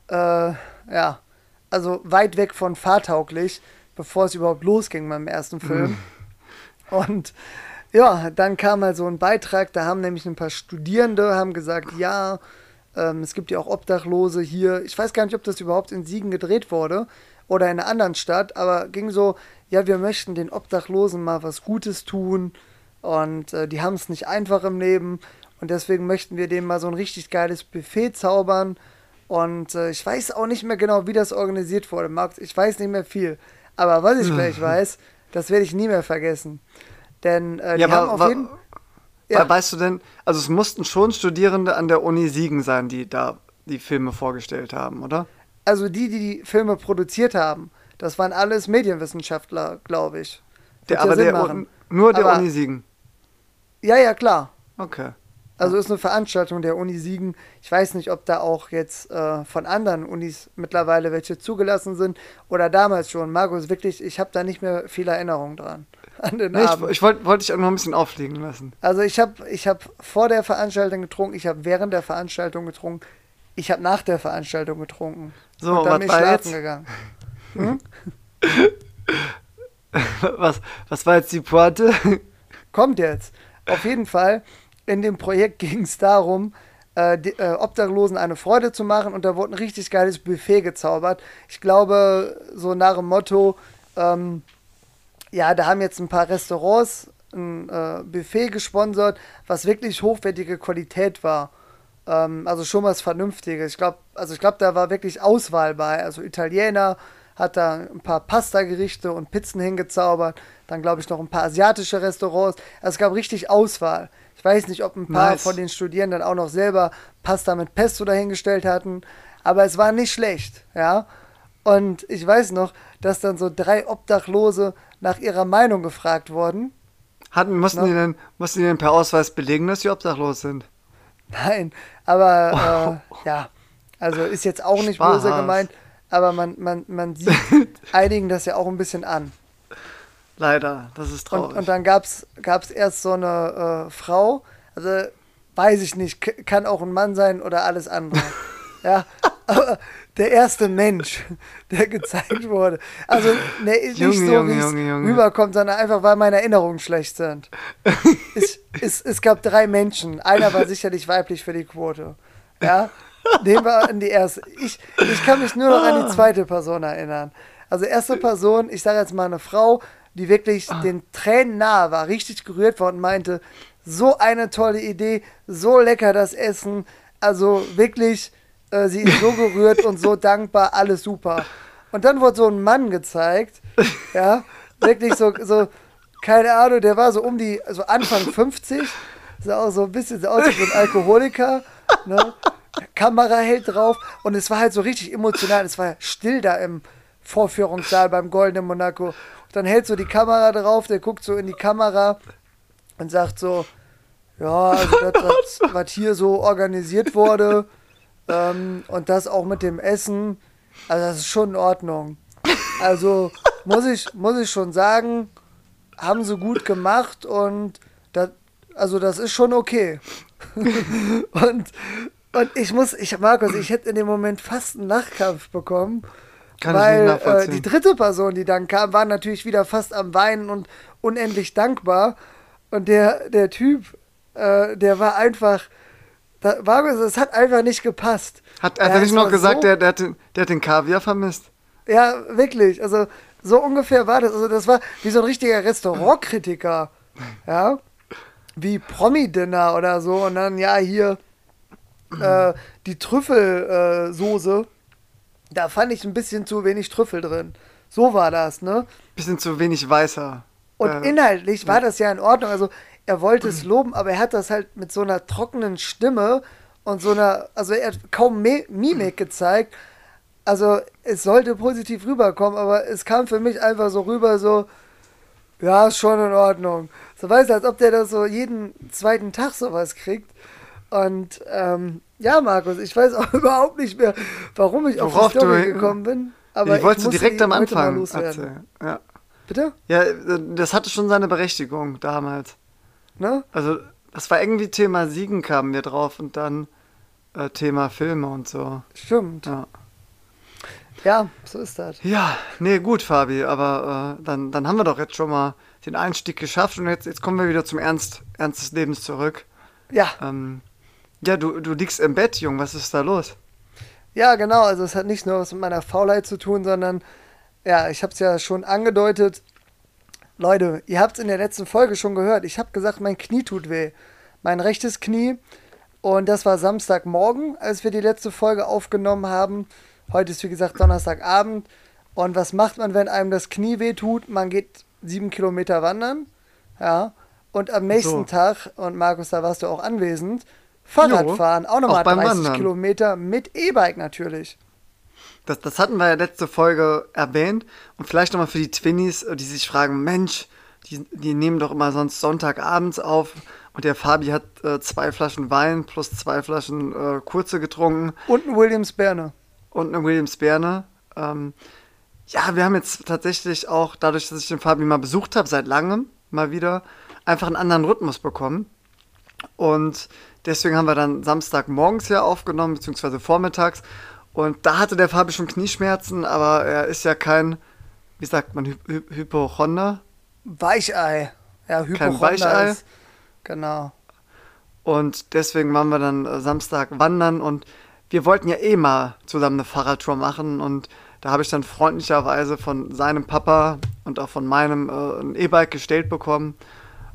äh, ja, also weit weg von fahrtauglich, bevor es überhaupt losging beim ersten Film. Und ja, dann kam halt so ein Beitrag, da haben nämlich ein paar Studierende haben gesagt, ja, ähm, es gibt ja auch Obdachlose hier. Ich weiß gar nicht, ob das überhaupt in Siegen gedreht wurde oder in einer anderen Stadt, aber ging so, ja, wir möchten den Obdachlosen mal was Gutes tun und äh, die haben es nicht einfach im Leben und deswegen möchten wir denen mal so ein richtig geiles Buffet zaubern und äh, ich weiß auch nicht mehr genau, wie das organisiert wurde, Max, ich weiß nicht mehr viel, aber was ich gleich weiß, das werde ich nie mehr vergessen, denn äh, ja, die haben auf jeden ja. Weißt du denn, also es mussten schon Studierende an der Uni Siegen sein, die da die Filme vorgestellt haben, oder? Also die, die die Filme produziert haben. Das waren alles Medienwissenschaftler, glaube ich. Der, aber der nur der aber, Uni Siegen. Ja, ja, klar. Okay. Also ist eine Veranstaltung der Uni Siegen. Ich weiß nicht, ob da auch jetzt äh, von anderen Unis mittlerweile welche zugelassen sind oder damals schon. Markus, wirklich, ich habe da nicht mehr viel Erinnerung dran. An den nee, Abend. Ich, ich wollte wollt dich auch noch ein bisschen aufliegen lassen. Also ich habe ich hab vor der Veranstaltung getrunken, ich habe während der Veranstaltung getrunken, ich habe nach der Veranstaltung getrunken. So, und dann bin ich schlafen jetzt? gegangen. Hm? was, was war jetzt die Pointe? Kommt jetzt. Auf jeden Fall, in dem Projekt ging es darum, äh, die, äh, Obdachlosen eine Freude zu machen und da wurde ein richtig geiles Buffet gezaubert. Ich glaube, so nach dem Motto, ähm, ja, da haben jetzt ein paar Restaurants ein äh, Buffet gesponsert, was wirklich hochwertige Qualität war. Ähm, also schon was Vernünftiges. Ich glaube, also ich da war wirklich Auswahl bei. Also Italiener, hat da ein paar Pasta-Gerichte und Pizzen hingezaubert. Dann glaube ich noch ein paar asiatische Restaurants. Also es gab richtig Auswahl. Ich weiß nicht, ob ein paar nice. von den Studierenden auch noch selber Pasta mit Pesto dahingestellt hatten, aber es war nicht schlecht, ja. Und ich weiß noch, dass dann so drei Obdachlose nach ihrer Meinung gefragt wurden. Hatten, mussten, no? die denn, mussten die denn per Ausweis belegen, dass sie obdachlos sind? Nein, aber äh, ja, also ist jetzt auch nicht Spaß. böse gemeint aber man, man, man sieht einigen das ja auch ein bisschen an. Leider, das ist traurig. Und, und dann gab es erst so eine äh, Frau, also weiß ich nicht, kann auch ein Mann sein oder alles andere. ja, aber der erste Mensch, der gezeigt wurde. Also, ne, ist Junge, nicht so, Junge, wie es rüberkommt, sondern einfach, weil meine Erinnerungen schlecht sind. es, es, es gab drei Menschen. Einer war sicherlich weiblich für die Quote. Ja, den war in die erste. Ich, ich kann mich nur noch an die zweite Person erinnern. Also, erste Person, ich sage jetzt mal eine Frau, die wirklich den Tränen nahe war, richtig gerührt war und meinte, so eine tolle Idee, so lecker das Essen, also wirklich äh, sie ist so gerührt und so dankbar, alles super. Und dann wurde so ein Mann gezeigt, ja, wirklich so, so, keine Ahnung, der war so um die, so Anfang 50, sah auch so ein bisschen so aus wie ein Alkoholiker, ne? Kamera hält drauf und es war halt so richtig emotional, es war still da im Vorführungssaal beim Goldenen Monaco. Und dann hält so die Kamera drauf, der guckt so in die Kamera und sagt so, ja, also das, was hier so organisiert wurde, ähm, und das auch mit dem Essen, also das ist schon in Ordnung. Also muss ich, muss ich schon sagen, haben sie gut gemacht und das, also das ist schon okay. und, und ich muss, ich Markus, ich hätte in dem Moment fast einen Nachkampf bekommen. Kann weil äh, die dritte Person, die dann kam, war natürlich wieder fast am Weinen und unendlich dankbar. Und der, der Typ, äh, der war einfach, da war, es hat einfach nicht gepasst. Hat, hat er nicht noch gesagt, so, der, der, hat den, der hat den Kaviar vermisst? Ja, wirklich. Also so ungefähr war das. Also das war wie so ein richtiger Restaurantkritiker. Ja. Wie Promi-Dinner oder so. Und dann, ja, hier äh, die Trüffelsoße. Da fand ich ein bisschen zu wenig Trüffel drin. So war das, ne? Bisschen zu wenig weißer. Und äh, inhaltlich war das ja in Ordnung. Also er wollte es loben, aber er hat das halt mit so einer trockenen Stimme und so einer, also er hat kaum Mimik gezeigt. Also es sollte positiv rüberkommen, aber es kam für mich einfach so rüber, so, ja, ist schon in Ordnung. So weißt du, als ob der das so jeden zweiten Tag sowas kriegt. Und ähm, ja, Markus, ich weiß auch überhaupt nicht mehr, warum ich Worauf auf die Story gekommen bin. Aber ich wollte direkt am Anfang erzählen. Ja. Bitte? Ja, das hatte schon seine Berechtigung damals. Ne? Also, das war irgendwie Thema Siegen kamen wir drauf und dann äh, Thema Filme und so. Stimmt. Ja. Ja, so ist das. Ja, nee, gut, Fabi, aber äh, dann, dann haben wir doch jetzt schon mal den Einstieg geschafft und jetzt, jetzt kommen wir wieder zum Ernst, Ernst des Lebens zurück. Ja. Ähm, ja, du, du liegst im Bett, Jung, was ist da los? Ja, genau, also es hat nicht nur was mit meiner Faulheit zu tun, sondern ja, ich habe es ja schon angedeutet, Leute, ihr habt es in der letzten Folge schon gehört. Ich habe gesagt, mein Knie tut weh. Mein rechtes Knie. Und das war Samstagmorgen, als wir die letzte Folge aufgenommen haben. Heute ist wie gesagt Donnerstagabend. Und was macht man, wenn einem das Knie weh tut? Man geht sieben Kilometer wandern. Ja. Und am nächsten so. Tag, und Markus, da warst du auch anwesend, Fahrradfahren, auch nochmal 30 Wandern. Kilometer mit E-Bike natürlich. Das, das hatten wir ja letzte Folge erwähnt. Und vielleicht nochmal für die Twinnies, die sich fragen, Mensch, die, die nehmen doch immer sonst Sonntagabends auf. Und der Fabi hat äh, zwei Flaschen Wein plus zwei Flaschen äh, kurze getrunken. Und ein Williams Berne. Und eine Williams Berne. Ähm, ja, wir haben jetzt tatsächlich auch, dadurch, dass ich den Fabi mal besucht habe, seit langem mal wieder, einfach einen anderen Rhythmus bekommen. Und deswegen haben wir dann Samstagmorgens ja aufgenommen, beziehungsweise vormittags. Und da hatte der Fabi schon Knieschmerzen, aber er ist ja kein, wie sagt man, Hy Hy Hypochonder? Weichei. Ja, Hypochonder kein Weichei. Ist, genau. Und deswegen waren wir dann äh, Samstag wandern und wir wollten ja eh mal zusammen eine Fahrradtour machen und da habe ich dann freundlicherweise von seinem Papa und auch von meinem äh, ein E-Bike gestellt bekommen.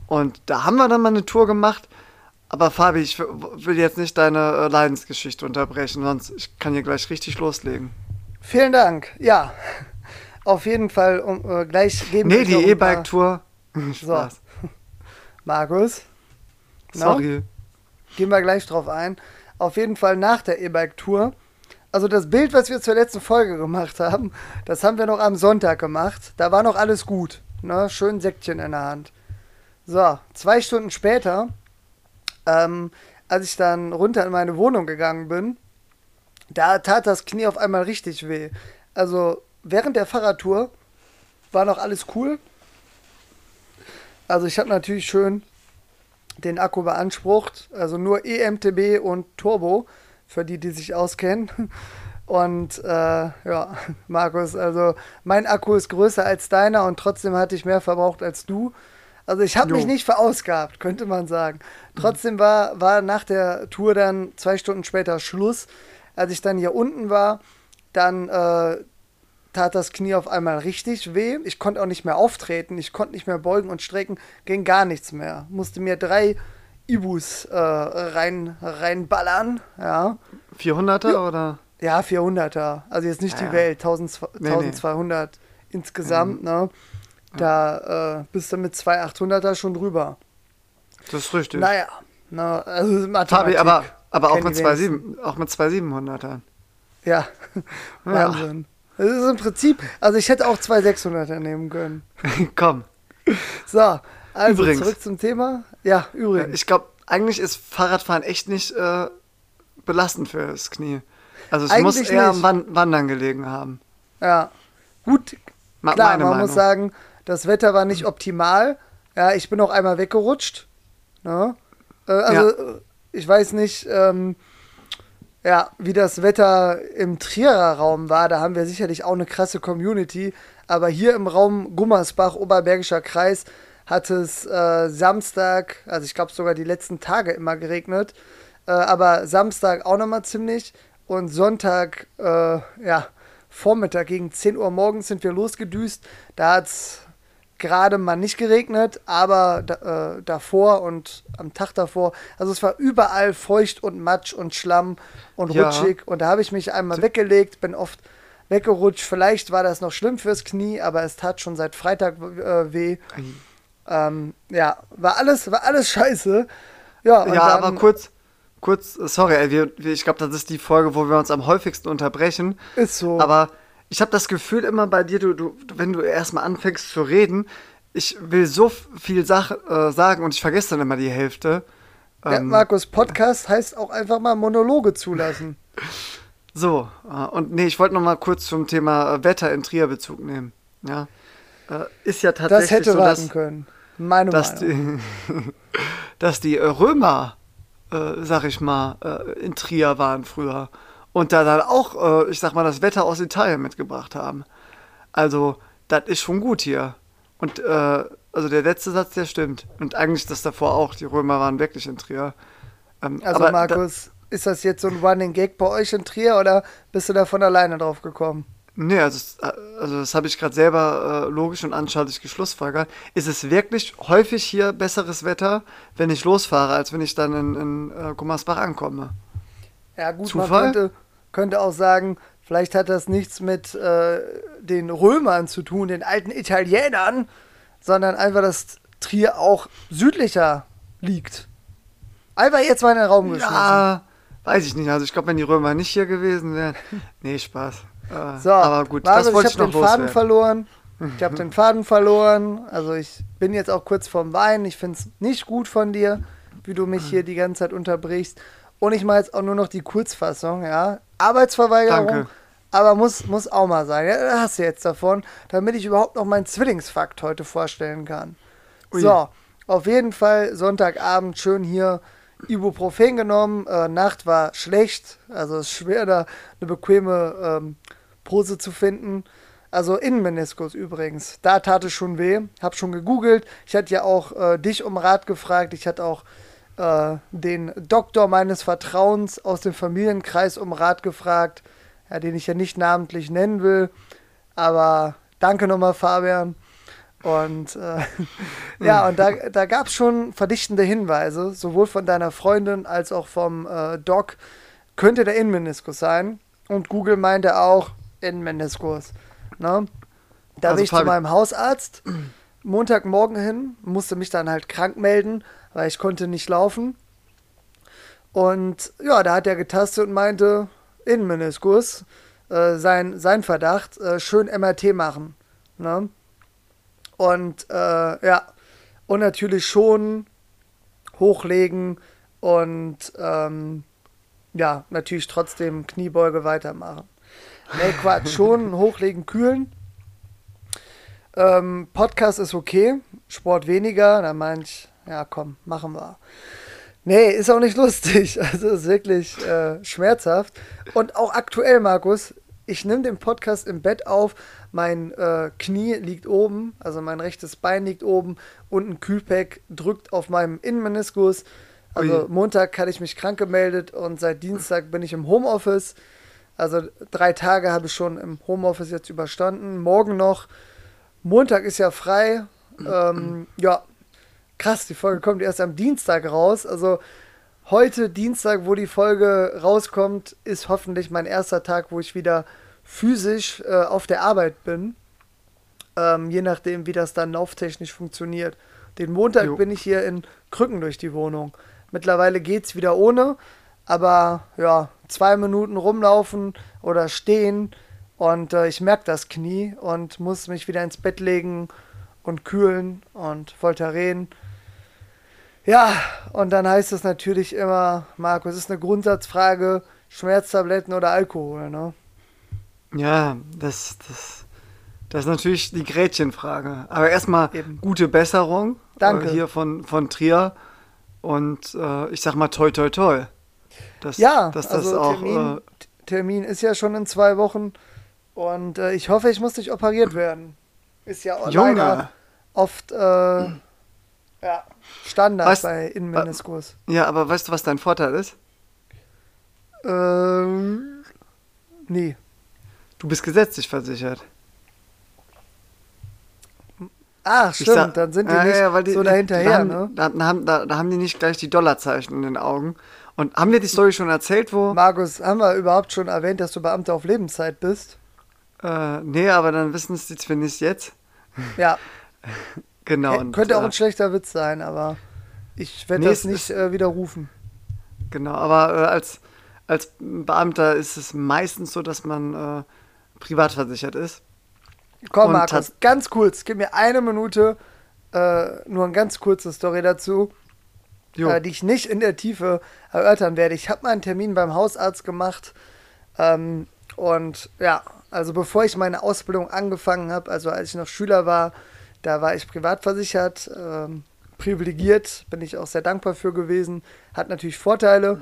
Und da haben wir dann mal eine Tour gemacht aber Fabi, ich will jetzt nicht deine äh, Leidensgeschichte unterbrechen, sonst ich kann hier gleich richtig loslegen. Vielen Dank. Ja, auf jeden Fall um, äh, gleich geben Nee, die E-Bike-Tour. so. Markus. Sorry. No? Gehen wir gleich drauf ein. Auf jeden Fall nach der E-Bike-Tour. Also das Bild, was wir zur letzten Folge gemacht haben, das haben wir noch am Sonntag gemacht. Da war noch alles gut. Ne? Schön Säckchen in der Hand. So, zwei Stunden später ähm, als ich dann runter in meine Wohnung gegangen bin, da tat das Knie auf einmal richtig weh. Also während der Fahrradtour war noch alles cool. Also ich habe natürlich schön den Akku beansprucht, also nur EMTB und Turbo, für die, die sich auskennen. Und äh, ja, Markus, also mein Akku ist größer als deiner und trotzdem hatte ich mehr verbraucht als du. Also ich habe mich nicht verausgabt, könnte man sagen. Trotzdem war, war nach der Tour dann zwei Stunden später Schluss. Als ich dann hier unten war, dann äh, tat das Knie auf einmal richtig weh. Ich konnte auch nicht mehr auftreten, ich konnte nicht mehr beugen und strecken, ging gar nichts mehr. Musste mir drei Ibus äh, rein, reinballern, ja. 400er ja. oder? Ja, 400er. Also jetzt nicht ja. die Welt, 1000, nee, 1200 nee. insgesamt, mhm. ne? Da äh, bist du mit zwei 800er schon drüber. Das ist richtig. Naja, na, also Mathematik. aber, aber auch, mit zwei 7, auch mit zwei 700ern. Ja, Wahnsinn. Ja. Das ist im Prinzip, also ich hätte auch zwei 600er nehmen können. Komm. So, also übrigens. zurück zum Thema. Ja, übrigens. Ich glaube, eigentlich ist Fahrradfahren echt nicht äh, belastend für das Knie. Also es eigentlich muss eher nicht. am Wandern gelegen haben. Ja, gut. Ma klar, man Meinung. muss sagen, das Wetter war nicht optimal. Ja, ich bin auch einmal weggerutscht. Ne? Äh, also, ja. ich weiß nicht, ähm, ja, wie das Wetter im Trierer Raum war. Da haben wir sicherlich auch eine krasse Community. Aber hier im Raum Gummersbach, Oberbergischer Kreis, hat es äh, Samstag, also ich glaube sogar die letzten Tage immer geregnet. Äh, aber Samstag auch nochmal ziemlich. Und Sonntag, äh, ja, Vormittag gegen 10 Uhr morgens sind wir losgedüst. Da hat es gerade mal nicht geregnet, aber da, äh, davor und am Tag davor, also es war überall feucht und Matsch und Schlamm und ja. rutschig und da habe ich mich einmal weggelegt, bin oft weggerutscht. Vielleicht war das noch schlimm fürs Knie, aber es tat schon seit Freitag äh, weh. Ähm, ja, war alles, war alles scheiße. Ja, ja dann, aber kurz, kurz, sorry, ey, wir, ich glaube, das ist die Folge, wo wir uns am häufigsten unterbrechen. Ist so. Aber ich habe das Gefühl immer bei dir, du, du, wenn du erstmal anfängst zu reden, ich will so viel Sach, äh, sagen und ich vergesse dann immer die Hälfte. Ja, ähm, Markus, Podcast heißt auch einfach mal Monologe zulassen. So, äh, und nee, ich wollte noch mal kurz zum Thema äh, Wetter in Trier Bezug nehmen. Ja, äh, ist ja tatsächlich das hätte so, dass, können. Meine dass Meinung. Die, dass die Römer, äh, sag ich mal, äh, in Trier waren früher und da dann auch, äh, ich sag mal, das Wetter aus Italien mitgebracht haben. Also, das ist schon gut hier. Und äh, also der letzte Satz, der stimmt. Und eigentlich das davor auch. Die Römer waren wirklich in Trier. Ähm, also Markus, da, ist das jetzt so ein Running Gag bei euch in Trier oder bist du da von alleine drauf gekommen? Nee, also, also das habe ich gerade selber äh, logisch und anschaulich geschlussfolgert. Ist es wirklich häufig hier besseres Wetter, wenn ich losfahre, als wenn ich dann in, in äh, Gummersbach ankomme? Ja gut, Zufall? man könnte, könnte auch sagen, vielleicht hat das nichts mit äh, den Römern zu tun, den alten Italienern, sondern einfach, dass Trier auch südlicher liegt. Einfach jetzt mal in den Raum geschmissen. Ja, weiß ich nicht. Also ich glaube, wenn die Römer nicht hier gewesen wären. Nee, Spaß. Äh, so, aber gut, Markus, das wollte ich, ich habe den Faden verloren. Ich habe den Faden verloren. Also ich bin jetzt auch kurz vorm Wein. Ich finde es nicht gut von dir, wie du mich hier die ganze Zeit unterbrichst. Und ich mache jetzt auch nur noch die Kurzfassung, ja. Arbeitsverweigerung. Danke. Aber muss, muss auch mal sein. Ja, das hast du jetzt davon, damit ich überhaupt noch meinen Zwillingsfakt heute vorstellen kann. Ui. So, auf jeden Fall Sonntagabend schön hier Ibuprofen genommen. Äh, Nacht war schlecht. Also es ist schwer, da eine bequeme ähm, Pose zu finden. Also Innenmeniskus übrigens. Da tat es schon weh. Hab schon gegoogelt. Ich hatte ja auch äh, dich um Rat gefragt. Ich hatte auch äh, den Doktor meines Vertrauens aus dem Familienkreis um Rat gefragt, ja, den ich ja nicht namentlich nennen will. Aber danke nochmal, Fabian. Und äh, ja, und da, da gab es schon verdichtende Hinweise, sowohl von deiner Freundin als auch vom äh, Doc, könnte der Innenmeniskus sein. Und Google meinte auch Innenmeniskus. Ne? Da also bin ich Fabi zu meinem Hausarzt Montagmorgen hin, musste mich dann halt krank melden weil ich konnte nicht laufen. Und ja, da hat er getastet und meinte, Innenmeniskus, äh, sein, sein Verdacht, äh, schön MRT machen. Ne? Und äh, ja, und natürlich schon hochlegen und ähm, ja, natürlich trotzdem Kniebeuge weitermachen. Ne, Quatsch, schon hochlegen, kühlen. Ähm, Podcast ist okay, Sport weniger, da meinte ich, ja, komm, machen wir. Nee, ist auch nicht lustig. Also ist wirklich äh, schmerzhaft. Und auch aktuell, Markus, ich nehme den Podcast im Bett auf. Mein äh, Knie liegt oben, also mein rechtes Bein liegt oben und ein Kühlpack drückt auf meinem Innenmeniskus. Also Ui. Montag hatte ich mich krank gemeldet und seit Dienstag bin ich im Homeoffice. Also drei Tage habe ich schon im Homeoffice jetzt überstanden. Morgen noch. Montag ist ja frei. Ähm, ja, krass, die Folge kommt erst am Dienstag raus. Also heute, Dienstag, wo die Folge rauskommt, ist hoffentlich mein erster Tag, wo ich wieder physisch äh, auf der Arbeit bin. Ähm, je nachdem, wie das dann lauftechnisch funktioniert. Den Montag jo. bin ich hier in Krücken durch die Wohnung. Mittlerweile geht es wieder ohne, aber ja, zwei Minuten rumlaufen oder stehen und äh, ich merke das Knie und muss mich wieder ins Bett legen und kühlen und Voltaren. Ja, und dann heißt es natürlich immer, Markus, es ist eine Grundsatzfrage, Schmerztabletten oder Alkohol, ne? Ja, das, das, das ist natürlich die Gretchenfrage. Aber erstmal gute Besserung. Danke. Äh, hier von, von Trier. Und äh, ich sag mal toi toi toi. Dass, ja, dass das also auch, Termin, äh, Termin ist ja schon in zwei Wochen. Und äh, ich hoffe, ich muss nicht operiert werden. Ist ja Junge. leider oft äh, ja, Standard weißt, bei Innenmeniskus. Ja, aber weißt du, was dein Vorteil ist? Ähm, nee. Du bist gesetzlich versichert. Ach, stimmt, sag, dann sind die ja, nicht ja, die, so dahinterher, ne? Da, haben, da, da haben die nicht gleich die Dollarzeichen in den Augen. Und haben wir die Story schon erzählt, wo. Markus, haben wir überhaupt schon erwähnt, dass du Beamter auf Lebenszeit bist? Äh, nee, aber dann wissen es die zumindest jetzt. Ja. Genau. Hey, könnte und, auch ein schlechter Witz sein, aber ich werde nee, das nicht äh, widerrufen. Genau, aber äh, als, als Beamter ist es meistens so, dass man äh, privat versichert ist. Komm, Markus, ganz kurz, gib mir eine Minute, äh, nur eine ganz kurze Story dazu, äh, die ich nicht in der Tiefe erörtern werde. Ich habe mal einen Termin beim Hausarzt gemacht ähm, und ja, also bevor ich meine Ausbildung angefangen habe, also als ich noch Schüler war, da war ich privat versichert, ähm, privilegiert, bin ich auch sehr dankbar für gewesen, hat natürlich Vorteile.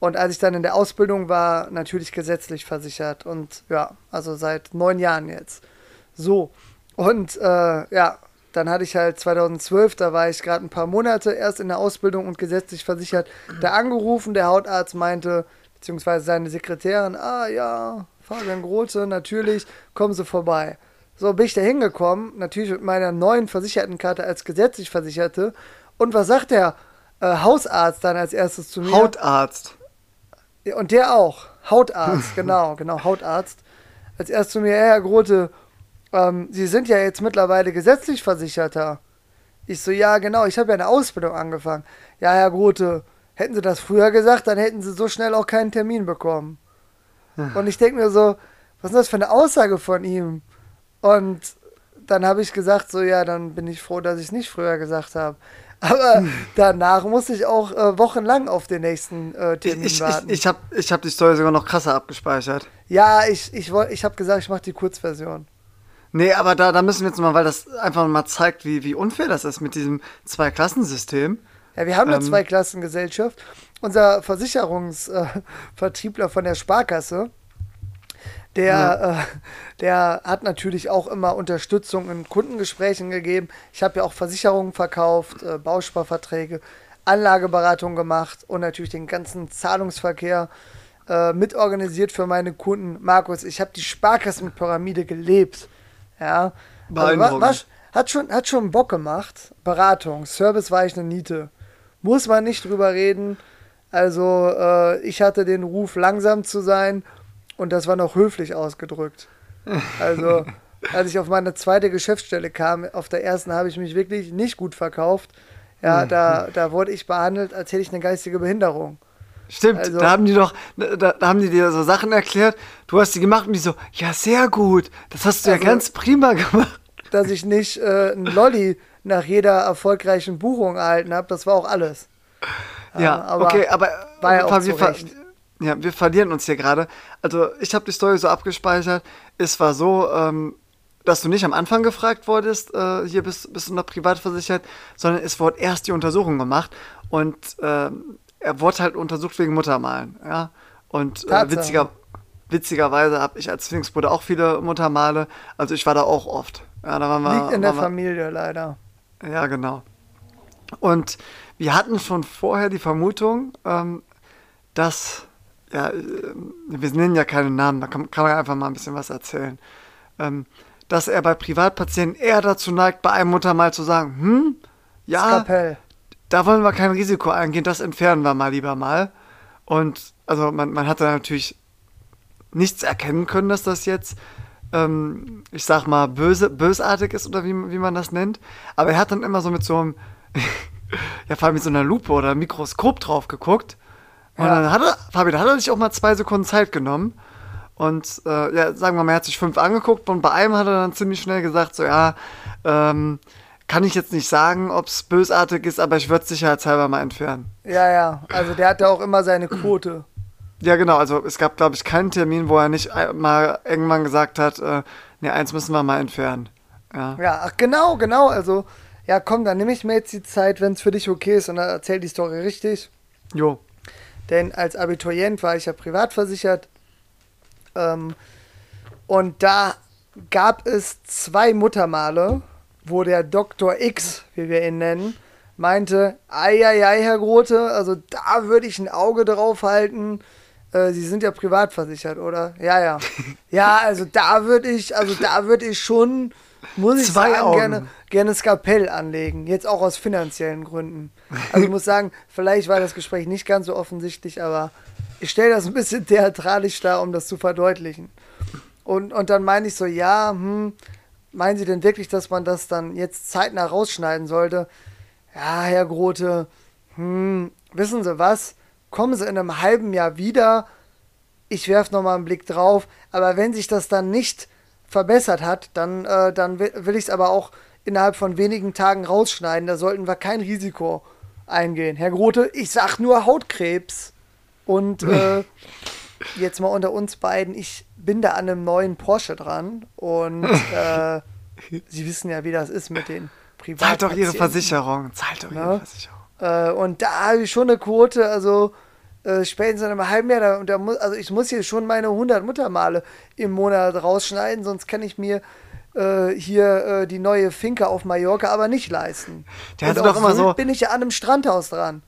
Und als ich dann in der Ausbildung war, natürlich gesetzlich versichert. Und ja, also seit neun Jahren jetzt. So. Und äh, ja, dann hatte ich halt 2012, da war ich gerade ein paar Monate erst in der Ausbildung und gesetzlich versichert, da angerufen. Der Hautarzt meinte, beziehungsweise seine Sekretärin, ah ja, Fabian Grote, natürlich, kommen Sie vorbei. So bin ich da hingekommen, natürlich mit meiner neuen Versichertenkarte als gesetzlich Versicherte. Und was sagt der äh, Hausarzt dann als erstes zu mir? Hautarzt. Und der auch. Hautarzt, genau, genau, Hautarzt. Als erstes zu mir, Herr Grote, ähm, Sie sind ja jetzt mittlerweile gesetzlich Versicherter. Ich so, ja, genau, ich habe ja eine Ausbildung angefangen. Ja, Herr Grote, hätten Sie das früher gesagt, dann hätten Sie so schnell auch keinen Termin bekommen. Und ich denke mir so, was ist das für eine Aussage von ihm? Und dann habe ich gesagt, so ja, dann bin ich froh, dass ich es nicht früher gesagt habe. Aber danach musste ich auch äh, wochenlang auf den nächsten äh, Termin ich, warten. Ich, ich habe ich hab die Story sogar noch krasser abgespeichert. Ja, ich, ich, ich habe gesagt, ich mache die Kurzversion. Nee, aber da, da müssen wir jetzt mal, weil das einfach mal zeigt, wie, wie unfair das ist mit diesem Zwei-Klassensystem. Ja, wir haben eine ähm, Zweiklassengesellschaft. Unser Versicherungsvertriebler äh, von der Sparkasse, der, ja. äh, der hat natürlich auch immer Unterstützung in Kundengesprächen gegeben. Ich habe ja auch Versicherungen verkauft, äh, Bausparverträge, Anlageberatung gemacht und natürlich den ganzen Zahlungsverkehr äh, mitorganisiert für meine Kunden. Markus, ich habe die Sparkassenpyramide gelebt. Ja. Also, was, was, hat, schon, hat schon Bock gemacht. Beratung, Service war ich eine Niete. Muss man nicht drüber reden. Also, äh, ich hatte den Ruf, langsam zu sein und das war noch höflich ausgedrückt. Also, als ich auf meine zweite Geschäftsstelle kam, auf der ersten habe ich mich wirklich nicht gut verkauft. Ja, da, da wurde ich behandelt, als hätte ich eine geistige Behinderung. Stimmt, also, da haben die doch, da, da, haben die dir so Sachen erklärt, du hast die gemacht und die so, ja, sehr gut, das hast du also, ja ganz prima gemacht. Dass ich nicht äh, ein Lolli nach jeder erfolgreichen Buchung erhalten habe, das war auch alles. Ja, ja aber okay, aber war ja auch wir, ja, wir verlieren uns hier gerade. Also ich habe die Story so abgespeichert. Es war so, ähm, dass du nicht am Anfang gefragt wurdest, äh, hier bist, bist du noch privat versichert, sondern es wurde erst die Untersuchung gemacht. Und äh, er wurde halt untersucht wegen Muttermalen, ja. Und äh, witziger, witzigerweise habe ich als Zwillingsbruder auch viele Muttermale. Also ich war da auch oft. Ja, da waren wir, Liegt in der Familie leider. Ja, genau. Und wir hatten schon vorher die Vermutung, ähm, dass, ja, äh, wir nennen ja keine Namen, da kann, kann, man einfach mal ein bisschen was erzählen, ähm, dass er bei Privatpatienten eher dazu neigt, bei einem Muttermal zu sagen, hm, ja, Skapell. da wollen wir kein Risiko eingehen, das entfernen wir mal lieber mal. Und also man, man hat da natürlich nichts erkennen können, dass das jetzt, ähm, ich sag mal, böse, bösartig ist oder wie, wie man das nennt. Aber er hat dann immer so mit so einem, ja, vor allem mit so einer Lupe oder einem Mikroskop drauf geguckt. Und ja. dann hat er, Fabi, da hat er sich auch mal zwei Sekunden Zeit genommen. Und äh, ja, sagen wir mal, er hat sich fünf angeguckt und bei einem hat er dann ziemlich schnell gesagt, so ja, ähm, kann ich jetzt nicht sagen, ob es bösartig ist, aber ich würde es sicherheitshalber mal entfernen. Ja, ja, also der hatte auch immer seine Quote. Ja, genau, also es gab, glaube ich, keinen Termin, wo er nicht mal irgendwann gesagt hat, äh, ne, eins müssen wir mal entfernen. Ja, ja ach, genau, genau, also, ja, komm, dann nehme ich mir jetzt die Zeit, wenn es für dich okay ist und dann erzähl die Story richtig. Jo. Denn als Abiturient war ich ja privat versichert ähm, und da gab es zwei Muttermale, wo der Dr. X, wie wir ihn nennen, meinte, eieiei, Herr Grote, also da würde ich ein Auge drauf halten. Äh, Sie sind ja privat versichert, oder? Ja, ja. Ja, also da würde ich, also da würde ich schon, muss ich Zwei sagen, Augen. gerne, gerne Skapell anlegen. Jetzt auch aus finanziellen Gründen. Also ich muss sagen, vielleicht war das Gespräch nicht ganz so offensichtlich, aber ich stelle das ein bisschen theatralisch dar, um das zu verdeutlichen. Und, und dann meine ich so, ja, hm, meinen Sie denn wirklich, dass man das dann jetzt zeitnah rausschneiden sollte? Ja, Herr Grote, hm, wissen Sie was? Kommen Sie in einem halben Jahr wieder. Ich werfe nochmal einen Blick drauf. Aber wenn sich das dann nicht verbessert hat, dann, äh, dann will ich es aber auch innerhalb von wenigen Tagen rausschneiden. Da sollten wir kein Risiko eingehen. Herr Grote, ich sag nur Hautkrebs. Und äh, jetzt mal unter uns beiden, ich bin da an einem neuen Porsche dran und äh, Sie wissen ja, wie das ist mit den Privatpatienten. Zahlt doch Ihre Versicherung, zahlt doch Ihre Versicherung. Äh, und da habe ich schon eine Quote, also äh, spätestens in einem halben Jahr, da, da muss, also ich muss hier schon meine 100 Muttermale im Monat rausschneiden, sonst kann ich mir äh, hier äh, die neue Finke auf Mallorca aber nicht leisten. Der hatte doch immer so. bin ich ja an einem Strandhaus dran.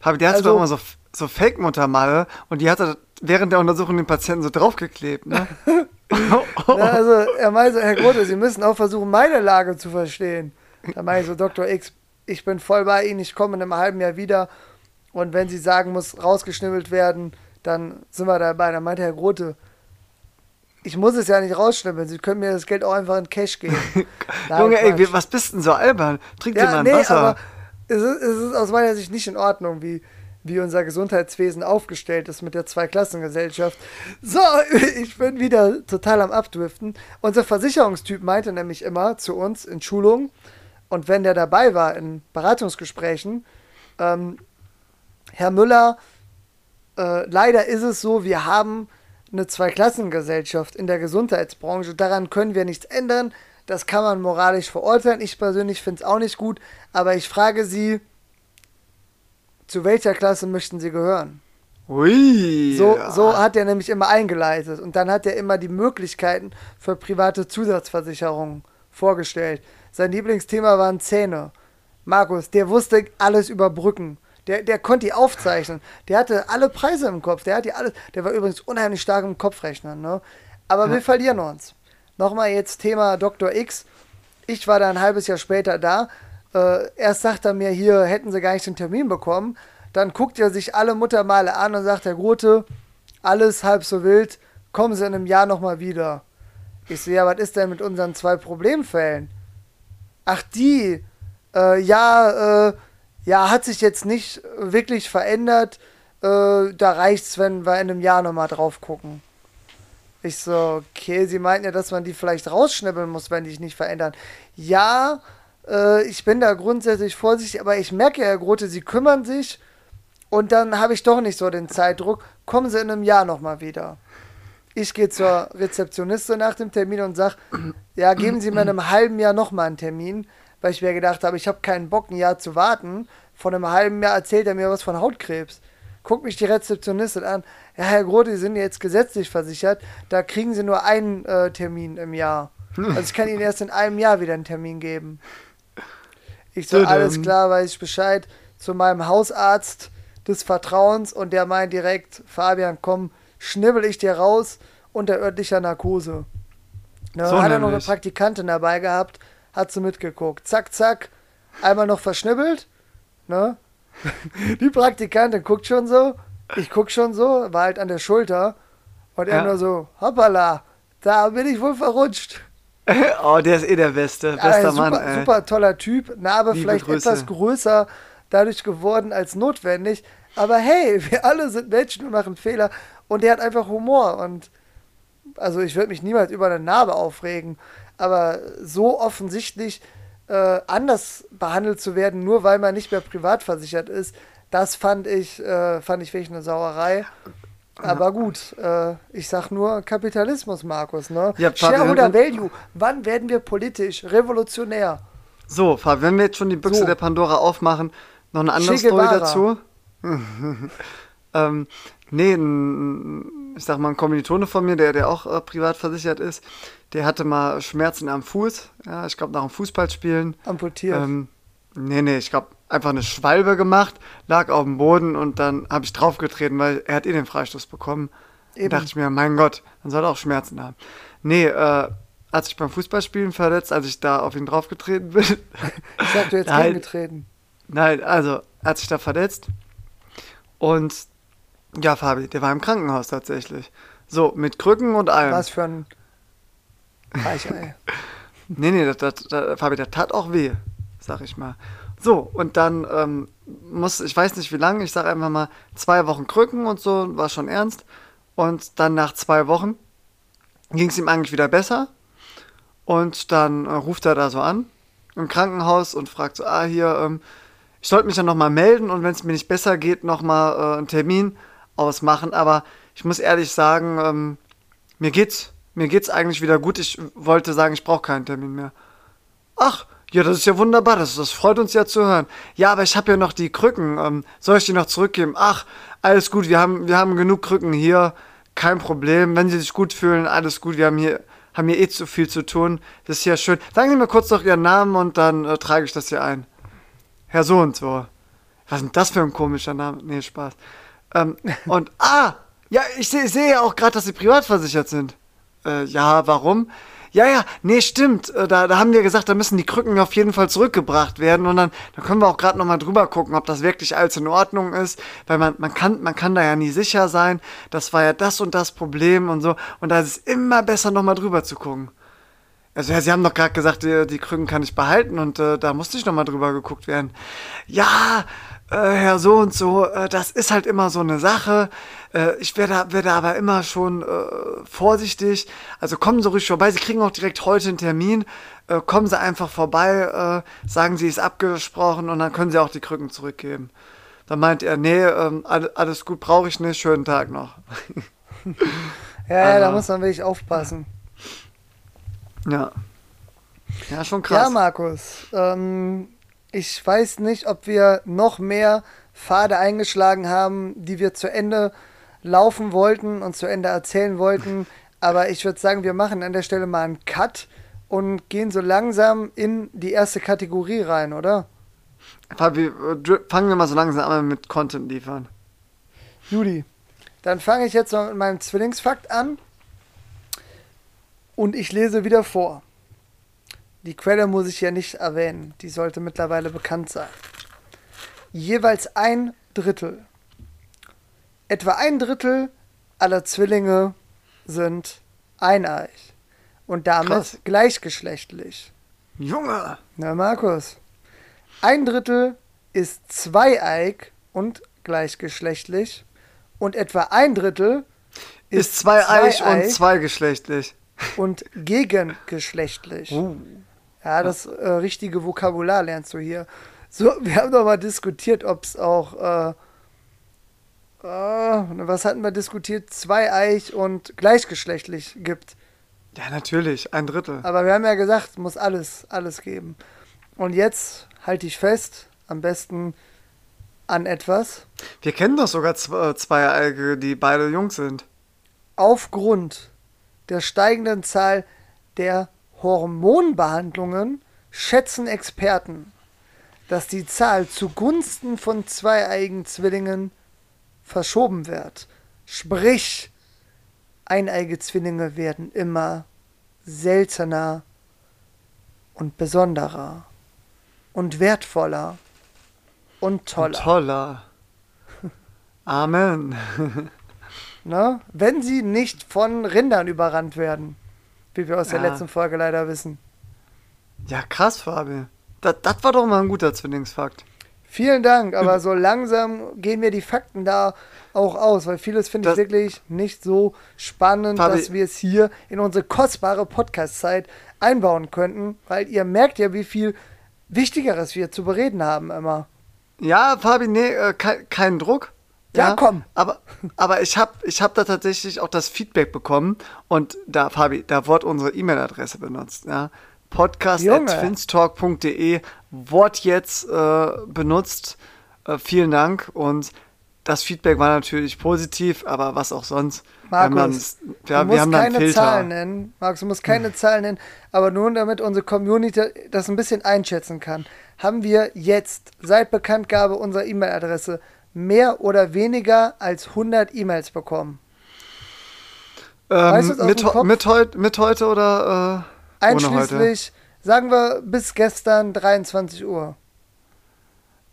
Habe der hat also, doch immer so, so Fake-Muttermale und die hat er während der Untersuchung den Patienten so draufgeklebt, ne? Ja, also er meinte, Herr Grote, Sie müssen auch versuchen, meine Lage zu verstehen. Da meine ich so, Dr. X, ich bin voll bei Ihnen, ich komme in einem halben Jahr wieder und wenn Sie sagen, muss rausgeschnibbelt werden, dann sind wir dabei. Dann meinte Herr Grote, ich muss es ja nicht rausschnibbeln, Sie können mir das Geld auch einfach in Cash geben. Junge, ey, was bist denn so albern? Trink ja, dir mal ein nee, Wasser. Aber es ist, es ist aus meiner Sicht nicht in Ordnung, wie wie unser Gesundheitswesen aufgestellt ist mit der Zweiklassengesellschaft. So, ich bin wieder total am Abdriften. Unser Versicherungstyp meinte nämlich immer zu uns in Schulungen und wenn der dabei war in Beratungsgesprächen, ähm, Herr Müller, äh, leider ist es so, wir haben eine Zweiklassengesellschaft in der Gesundheitsbranche. Daran können wir nichts ändern. Das kann man moralisch verurteilen. Ich persönlich finde es auch nicht gut. Aber ich frage Sie, zu welcher Klasse möchten Sie gehören? Ui. So, so hat er nämlich immer eingeleitet. Und dann hat er immer die Möglichkeiten für private Zusatzversicherungen vorgestellt. Sein Lieblingsthema waren Zähne. Markus, der wusste alles über Brücken. Der, der konnte die aufzeichnen. Der hatte alle Preise im Kopf. Der, hat die alles, der war übrigens unheimlich stark im Kopfrechnen. Ne? Aber ja. wir verlieren uns. Nochmal jetzt Thema Dr. X. Ich war da ein halbes Jahr später da äh, erst sagt er mir, hier hätten sie gar nicht den Termin bekommen. Dann guckt er sich alle Muttermale an und sagt, Herr Grote, alles halb so wild, kommen Sie in einem Jahr nochmal wieder. Ich so, ja, was ist denn mit unseren zwei Problemfällen? Ach, die, äh, ja, äh, ja, hat sich jetzt nicht wirklich verändert. Äh, da reicht's, wenn wir in einem Jahr nochmal drauf gucken. Ich so, okay, Sie meinten ja, dass man die vielleicht rausschnibbeln muss, wenn die sich nicht verändern. Ja, äh, ich bin da grundsätzlich vorsichtig, aber ich merke, Herr Grote, Sie kümmern sich und dann habe ich doch nicht so den Zeitdruck. Kommen Sie in einem Jahr nochmal wieder. Ich gehe zur Rezeptionistin nach dem Termin und sage, ja, geben Sie mir in einem halben Jahr nochmal einen Termin, weil ich mir gedacht habe, ich habe keinen Bock, ein Jahr zu warten Vor einem halben Jahr erzählt er mir was von Hautkrebs. Guckt mich die Rezeptionistin an. Ja, Herr Groth, Sie sind jetzt gesetzlich versichert. Da kriegen Sie nur einen äh, Termin im Jahr. Also ich kann Ihnen erst in einem Jahr wieder einen Termin geben. Ich so, alles klar, weiß ich Bescheid. Zu meinem Hausarzt des Vertrauens und der meint direkt, Fabian, komm, schnibbel ich dir raus unter örtlicher Narkose. Ne, so hat er noch eine Praktikantin dabei gehabt, hat sie mitgeguckt. Zack, zack, einmal noch verschnibbelt. Ne? Die Praktikantin guckt schon so, ich guck schon so, war halt an der Schulter. Und er ja. nur so, hoppala, da bin ich wohl verrutscht. oh, der ist eh der Beste. Bester ja, super, Mann, ey. Super toller Typ. Narbe Liebe vielleicht Grüße. etwas größer dadurch geworden als notwendig. Aber hey, wir alle sind Menschen und machen Fehler. Und der hat einfach Humor. Und also ich würde mich niemals über eine Narbe aufregen. Aber so offensichtlich äh, anders behandelt zu werden, nur weil man nicht mehr privat versichert ist, das fand ich, äh, fand ich wirklich eine Sauerei. Aber gut, äh, ich sag nur Kapitalismus, Markus. Ne? Ja, Shareholder Value. Wann werden wir politisch revolutionär? So, Fab, wenn wir jetzt schon die Büchse so. der Pandora aufmachen, noch eine andere Story dazu. ähm, nee, ein, ich sag mal, ein Kommilitone von mir, der, der auch äh, privat versichert ist, der hatte mal Schmerzen am Fuß. Ja, ich glaube, nach dem Fußballspielen. Amputiert. Ähm, nee, nee, ich glaube, einfach eine Schwalbe gemacht, lag auf dem Boden und dann habe ich draufgetreten, weil er hat eh den Freistoß bekommen. Eben. Da dachte ich mir, mein Gott, dann soll er auch Schmerzen haben. Nee, äh, als ich beim Fußballspielen verletzt, als ich da auf ihn draufgetreten bin. Ich sag, du jetzt nein, getreten. Nein, also, hat sich da verletzt. Und ja, Fabi, der war im Krankenhaus tatsächlich. So, mit Krücken und allem. Was für ein Weichei. nee, nee, das, das, das, Fabi, der tat auch weh, sag ich mal. So, und dann ähm, muss, ich weiß nicht wie lange, ich sage einfach mal zwei Wochen Krücken und so, war schon ernst. Und dann nach zwei Wochen ging es ihm eigentlich wieder besser. Und dann äh, ruft er da so an im Krankenhaus und fragt so, ah, hier, ähm, ich sollte mich dann nochmal melden und wenn es mir nicht besser geht, nochmal äh, einen Termin ausmachen. Aber ich muss ehrlich sagen, ähm, mir geht's, mir geht's eigentlich wieder gut. Ich wollte sagen, ich brauche keinen Termin mehr. Ach, ja, das ist ja wunderbar, das, das freut uns ja zu hören. Ja, aber ich habe ja noch die Krücken. Ähm, soll ich die noch zurückgeben? Ach, alles gut, wir haben, wir haben genug Krücken hier. Kein Problem. Wenn Sie sich gut fühlen, alles gut. Wir haben hier, haben hier eh zu viel zu tun. Das ist ja schön. Sagen Sie mir kurz noch Ihren Namen und dann äh, trage ich das hier ein. Herr so und so. Was ist denn das für ein komischer Name? Nee, Spaß. Ähm, und, ah, ja, ich sehe seh ja auch gerade, dass Sie privat versichert sind. Äh, ja, warum? Ja, ja, nee, stimmt. Äh, da, da haben wir gesagt, da müssen die Krücken auf jeden Fall zurückgebracht werden. Und dann, dann können wir auch gerade nochmal drüber gucken, ob das wirklich alles in Ordnung ist. Weil man, man, kann, man kann da ja nie sicher sein. Das war ja das und das Problem und so. Und da ist es immer besser, nochmal drüber zu gucken. Also ja, sie haben doch gerade gesagt, die, die Krücken kann ich behalten und äh, da musste ich nochmal drüber geguckt werden. Ja, äh, Herr so und so, äh, das ist halt immer so eine Sache. Äh, ich werde, werde aber immer schon äh, vorsichtig. Also kommen Sie ruhig vorbei. Sie kriegen auch direkt heute einen Termin. Äh, kommen Sie einfach vorbei, äh, sagen Sie, es ist abgesprochen und dann können Sie auch die Krücken zurückgeben. Dann meint er, nee, ähm, alles gut, brauche ich nicht, schönen Tag noch. ja, ja, da muss man wirklich aufpassen. Ja. Ja, schon krass. Ja, Markus. Ähm, ich weiß nicht, ob wir noch mehr Pfade eingeschlagen haben, die wir zu Ende laufen wollten und zu Ende erzählen wollten. Aber ich würde sagen, wir machen an der Stelle mal einen Cut und gehen so langsam in die erste Kategorie rein, oder? Fabi, fangen wir mal so langsam an mit Content liefern. Judy, dann fange ich jetzt mal mit meinem Zwillingsfakt an. Und ich lese wieder vor. Die Quelle muss ich ja nicht erwähnen, die sollte mittlerweile bekannt sein. Jeweils ein Drittel. Etwa ein Drittel aller Zwillinge sind eineich und damit Krass. gleichgeschlechtlich. Junge! Na, Markus. Ein Drittel ist zweieig und gleichgeschlechtlich und etwa ein Drittel ist, ist zweieich und zweigeschlechtlich. Und gegengeschlechtlich. Uh. Ja, das äh, richtige Vokabular lernst du hier. So, wir haben doch mal diskutiert, ob es auch, äh, äh, was hatten wir diskutiert? Zweieich und gleichgeschlechtlich gibt. Ja, natürlich, ein Drittel. Aber wir haben ja gesagt, es muss alles, alles geben. Und jetzt halte ich fest, am besten an etwas. Wir kennen doch sogar zwei, Zweieige, die beide jung sind. Aufgrund der steigenden Zahl der Hormonbehandlungen schätzen Experten, dass die Zahl zugunsten von zweieigen Zwillingen verschoben wird. Sprich, eineige Zwillinge werden immer seltener und besonderer und wertvoller und toller. Und toller. Amen. ne? Wenn sie nicht von Rindern überrannt werden, wie wir aus ja. der letzten Folge leider wissen. Ja, krass, Fabi. Das, das war doch mal ein guter Zwillingsfakt. Vielen Dank, aber so langsam gehen mir die Fakten da auch aus, weil vieles finde ich wirklich nicht so spannend, Fabi, dass wir es hier in unsere kostbare Podcast-Zeit einbauen könnten, weil ihr merkt ja, wie viel Wichtigeres wir zu bereden haben immer. Ja, Fabi, nee, äh, kein, kein Druck. Ja, ja, komm. Aber, aber ich habe ich hab da tatsächlich auch das Feedback bekommen und da, Fabi, da wurde unsere E-Mail-Adresse benutzt. Ja podcast.twinstalk.de Wort jetzt äh, benutzt. Äh, vielen Dank und das Feedback war natürlich positiv, aber was auch sonst. Markus, wir haben, dann, ja, du musst keine Zahlen nennen. Markus, du musst keine hm. Zahlen nennen, aber nur damit unsere Community das ein bisschen einschätzen kann, haben wir jetzt seit Bekanntgabe unserer E-Mail-Adresse mehr oder weniger als 100 E-Mails bekommen. Ähm, weißt mit, mit, heut, mit heute oder? Äh Einschließlich, sagen wir, bis gestern 23 Uhr.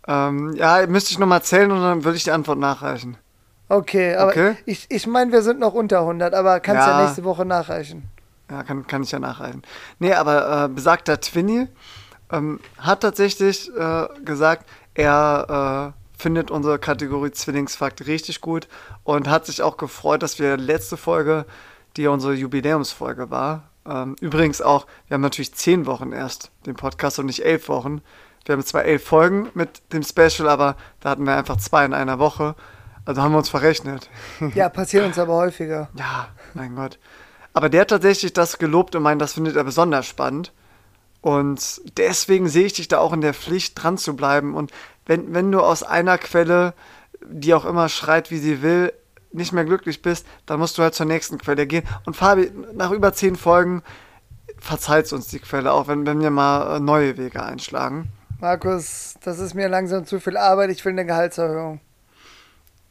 Ähm, ja, müsste ich nochmal zählen und dann würde ich die Antwort nachreichen. Okay, aber okay. ich, ich meine, wir sind noch unter 100, aber kannst ja, ja nächste Woche nachreichen. Ja, kann, kann ich ja nachreichen. Nee, aber äh, besagter Twinny ähm, hat tatsächlich äh, gesagt, er äh, findet unsere Kategorie Zwillingsfakt richtig gut und hat sich auch gefreut, dass wir letzte Folge, die unsere Jubiläumsfolge war, ähm, übrigens auch, wir haben natürlich zehn Wochen erst den Podcast und nicht elf Wochen. Wir haben zwar elf Folgen mit dem Special, aber da hatten wir einfach zwei in einer Woche. Also haben wir uns verrechnet. Ja, passiert uns aber häufiger. Ja, mein Gott. Aber der hat tatsächlich das gelobt und meint, das findet er besonders spannend. Und deswegen sehe ich dich da auch in der Pflicht, dran zu bleiben. Und wenn, wenn du aus einer Quelle, die auch immer schreit, wie sie will, nicht mehr glücklich bist, dann musst du halt zur nächsten Quelle gehen. Und Fabi, nach über zehn Folgen verzeiht uns die Quelle auch, wenn, wenn wir mal äh, neue Wege einschlagen. Markus, das ist mir langsam zu viel Arbeit, ich will eine Gehaltserhöhung.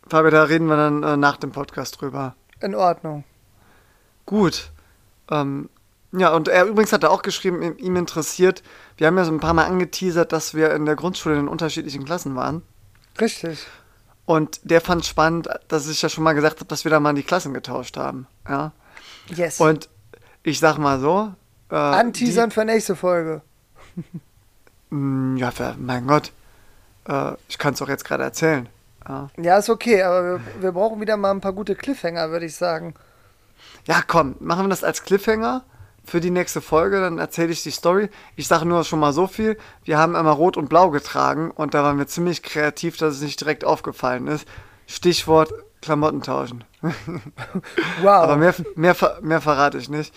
Fabi, da reden wir dann äh, nach dem Podcast drüber. In Ordnung. Gut. Ähm, ja, und er übrigens hat er auch geschrieben, ihm interessiert, wir haben ja so ein paar Mal angeteasert, dass wir in der Grundschule in unterschiedlichen Klassen waren. Richtig. Und der fand spannend, dass ich ja schon mal gesagt habe, dass wir da mal die Klassen getauscht haben. Ja. Yes. Und ich sag mal so. Äh, Anteasern für nächste Folge. Mm, ja, für, mein Gott. Äh, ich kann es auch jetzt gerade erzählen. Ja. ja, ist okay, aber wir, wir brauchen wieder mal ein paar gute Cliffhanger, würde ich sagen. Ja, komm, machen wir das als Cliffhanger für die nächste Folge, dann erzähle ich die Story. Ich sage nur schon mal so viel. Wir haben immer rot und blau getragen und da waren wir ziemlich kreativ, dass es nicht direkt aufgefallen ist. Stichwort Klamotten tauschen. wow. Aber mehr, mehr, mehr verrate ich nicht.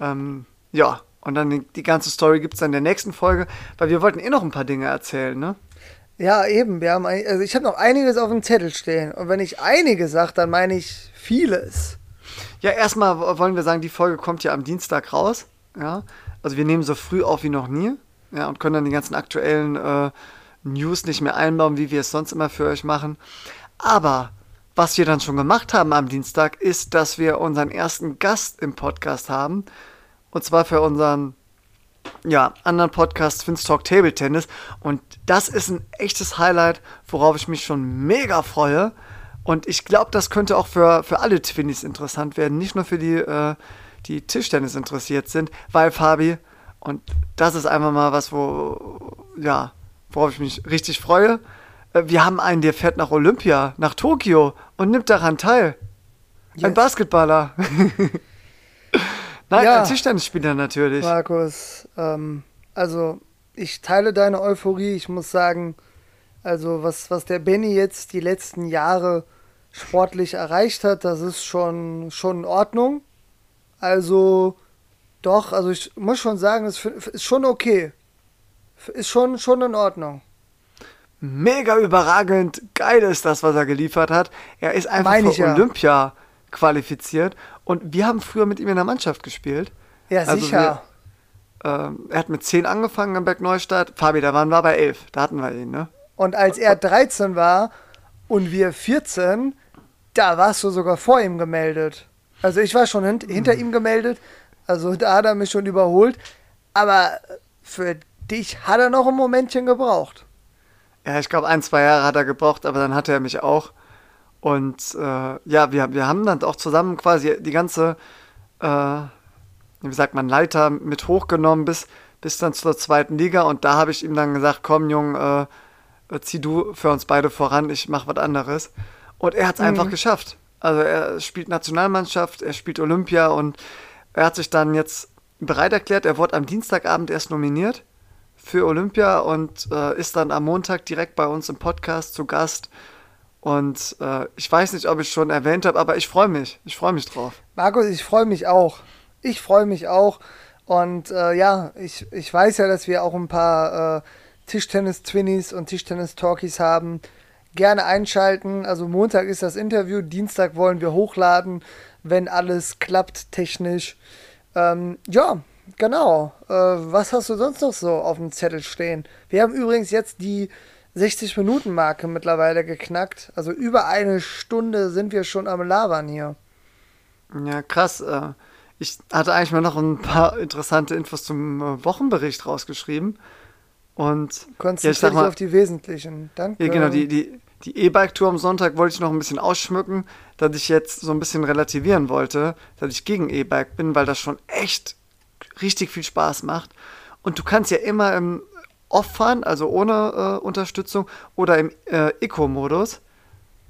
Ähm, ja, und dann die, die ganze Story gibt es dann in der nächsten Folge, weil wir wollten eh noch ein paar Dinge erzählen, ne? Ja, eben. Wir haben, also ich habe noch einiges auf dem Zettel stehen. Und wenn ich einiges sage, dann meine ich vieles. Ja, erstmal wollen wir sagen, die Folge kommt ja am Dienstag raus. Ja, also wir nehmen so früh auf wie noch nie. Ja, und können dann die ganzen aktuellen äh, News nicht mehr einbauen, wie wir es sonst immer für euch machen. Aber was wir dann schon gemacht haben am Dienstag, ist, dass wir unseren ersten Gast im Podcast haben. Und zwar für unseren ja, anderen Podcast Twins Talk Table Tennis. Und das ist ein echtes Highlight, worauf ich mich schon mega freue. Und ich glaube, das könnte auch für, für alle Twinnies interessant werden, nicht nur für die, äh, die Tischtennis interessiert sind, weil Fabi, und das ist einfach mal was, wo, ja, worauf ich mich richtig freue. Äh, wir haben einen, der fährt nach Olympia, nach Tokio und nimmt daran teil. Yes. Ein Basketballer. Nein, ja, ein Tischtennisspieler natürlich. Markus, ähm, also ich teile deine Euphorie. Ich muss sagen, also was, was der Benny jetzt die letzten Jahre sportlich erreicht hat, das ist schon, schon in Ordnung. Also doch, also ich muss schon sagen, es ist schon okay. Ist schon, schon in Ordnung. mega überragend geil ist das, was er geliefert hat. Er ist einfach Meine für ich ja. Olympia qualifiziert und wir haben früher mit ihm in der Mannschaft gespielt. Ja, Also sicher. Ähm, er hat mit 10 angefangen am Berg Neustadt. Fabi, da waren wir bei 11. Da hatten wir ihn, ne? Und als er 13 war und wir 14, da warst du sogar vor ihm gemeldet. Also ich war schon hint hinter ihm gemeldet. Also da hat er mich schon überholt. Aber für dich hat er noch ein Momentchen gebraucht. Ja, ich glaube, ein, zwei Jahre hat er gebraucht, aber dann hatte er mich auch. Und äh, ja, wir, wir haben dann auch zusammen quasi die ganze, äh, wie sagt man, Leiter mit hochgenommen bis, bis dann zur zweiten Liga. Und da habe ich ihm dann gesagt, komm, Junge, äh, zieh du für uns beide voran, ich mache was anderes. Und er hat es Mhm. einfach geschafft. Also er spielt Nationalmannschaft, er spielt Olympia und er hat sich dann jetzt bereit erklärt. Er wurde am Dienstagabend erst nominiert für Olympia und äh, ist dann am Montag direkt bei uns im Podcast zu Gast. Und äh, ich weiß nicht, ob ich schon erwähnt habe, aber ich freue mich. Ich freue mich drauf. Markus, ich freue mich auch. Ich freue mich auch. Und äh, ja, ich, ich weiß ja, dass wir auch ein paar äh, Tischtennis-Twinnies und Tischtennis-Talkies haben. Gerne einschalten. Also Montag ist das Interview, Dienstag wollen wir hochladen, wenn alles klappt technisch. Ähm, ja, genau. Äh, was hast du sonst noch so auf dem Zettel stehen? Wir haben übrigens jetzt die 60-Minuten-Marke mittlerweile geknackt. Also über eine Stunde sind wir schon am Labern hier. Ja, krass. Äh, ich hatte eigentlich mal noch ein paar interessante Infos zum äh, Wochenbericht rausgeschrieben. Und ja, ich Konzentriere sag dich auf die Wesentlichen. Danke. Ja, genau, die, die, die E-Bike-Tour am Sonntag wollte ich noch ein bisschen ausschmücken, dass ich jetzt so ein bisschen relativieren wollte, dass ich gegen E-Bike bin, weil das schon echt richtig viel Spaß macht. Und du kannst ja immer im Off fahren, also ohne äh, Unterstützung, oder im äh, Eco-Modus.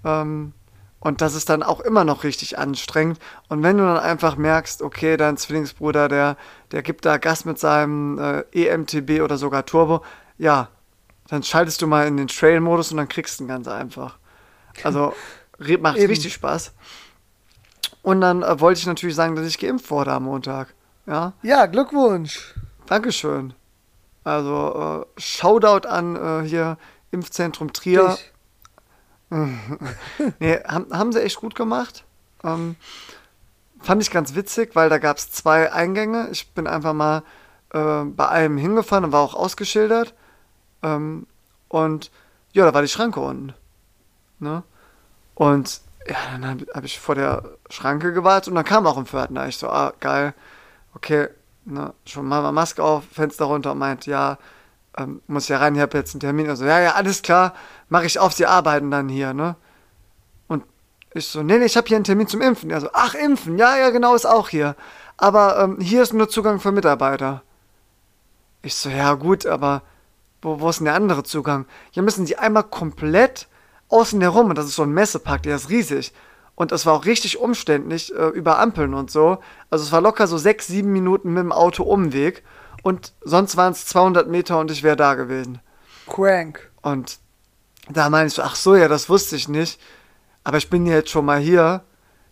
Ähm, und das ist dann auch immer noch richtig anstrengend. Und wenn du dann einfach merkst, okay, dein Zwillingsbruder, der, der gibt da Gas mit seinem äh, EMTB oder sogar Turbo, ja, dann schaltest du mal in den Trail-Modus und dann kriegst du ihn ganz einfach. Also macht richtig Spaß. Und dann äh, wollte ich natürlich sagen, dass ich geimpft wurde am Montag. Ja, Ja, Glückwunsch. Dankeschön. Also äh, Shoutout an äh, hier Impfzentrum Trier. Nee, haben, haben sie echt gut gemacht. Ähm, fand ich ganz witzig, weil da gab es zwei Eingänge. Ich bin einfach mal äh, bei einem hingefahren und war auch ausgeschildert. Ähm, und ja, da war die Schranke unten. Ne? Und ja, dann habe hab ich vor der Schranke gewartet und dann kam auch ein Pförtner. Ich so, ah, geil, okay, ne, schon mal Maske auf, Fenster runter und meint, ja, ähm, muss ja rein, ich habe jetzt einen Termin. Also, ja, ja, alles klar, mache ich auf, Sie arbeiten dann hier, ne? Und ich so, nee, nee, ich habe hier einen Termin zum Impfen. Er so, ach, Impfen, ja, ja, genau, ist auch hier. Aber ähm, hier ist nur Zugang für Mitarbeiter. Ich so, ja, gut, aber wo, wo ist denn der andere Zugang? Hier müssen Sie einmal komplett außen herum, und das ist so ein Messepark, der ist riesig. Und es war auch richtig umständlich äh, über Ampeln und so. Also es war locker so sechs, sieben Minuten mit dem Auto Umweg. Und sonst waren es 200 Meter und ich wäre da gewesen. Crank. Und da meine ich so, ach so, ja, das wusste ich nicht. Aber ich bin jetzt schon mal hier.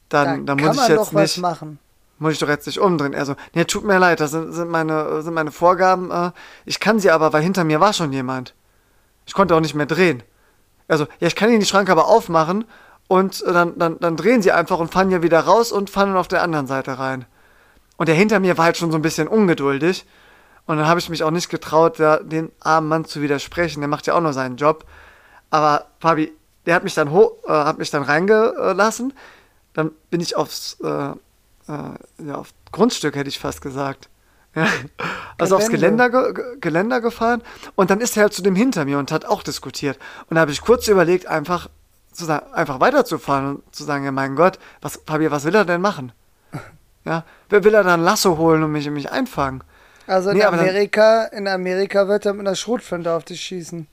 Dann, da dann muss ich man jetzt nicht, machen. Muss ich doch jetzt nicht umdrehen. Er so, nee, tut mir leid, das sind, sind, meine, sind meine Vorgaben. Äh, ich kann sie aber, weil hinter mir war schon jemand. Ich konnte auch nicht mehr drehen. Also, ja, ich kann Ihnen die Schranke aber aufmachen und dann, dann, dann drehen sie einfach und fahren hier wieder raus und fahren dann auf der anderen Seite rein. Und der hinter mir war halt schon so ein bisschen ungeduldig. Und dann habe ich mich auch nicht getraut, da, den armen Mann zu widersprechen. Der macht ja auch nur seinen Job. Aber Fabi, der hat mich dann hoch, äh, hat mich dann reingelassen. Dann bin ich aufs, äh, äh, ja, auf Grundstück, hätte ich fast gesagt. Ja. Also aufs Gelände. Geländer, ge Geländer gefahren. Und dann ist er halt zu dem hinter mir und hat auch diskutiert. Und da habe ich kurz überlegt, einfach, zu sagen, einfach weiterzufahren und zu sagen, ja mein Gott, was, Fabi, was will er denn machen? Ja, wer will er dann Lasso holen und mich, mich einfangen? Also in Nee, aber dann- Amerika, in Amerika wird er mit einer Schrotflinte auf dich schießen.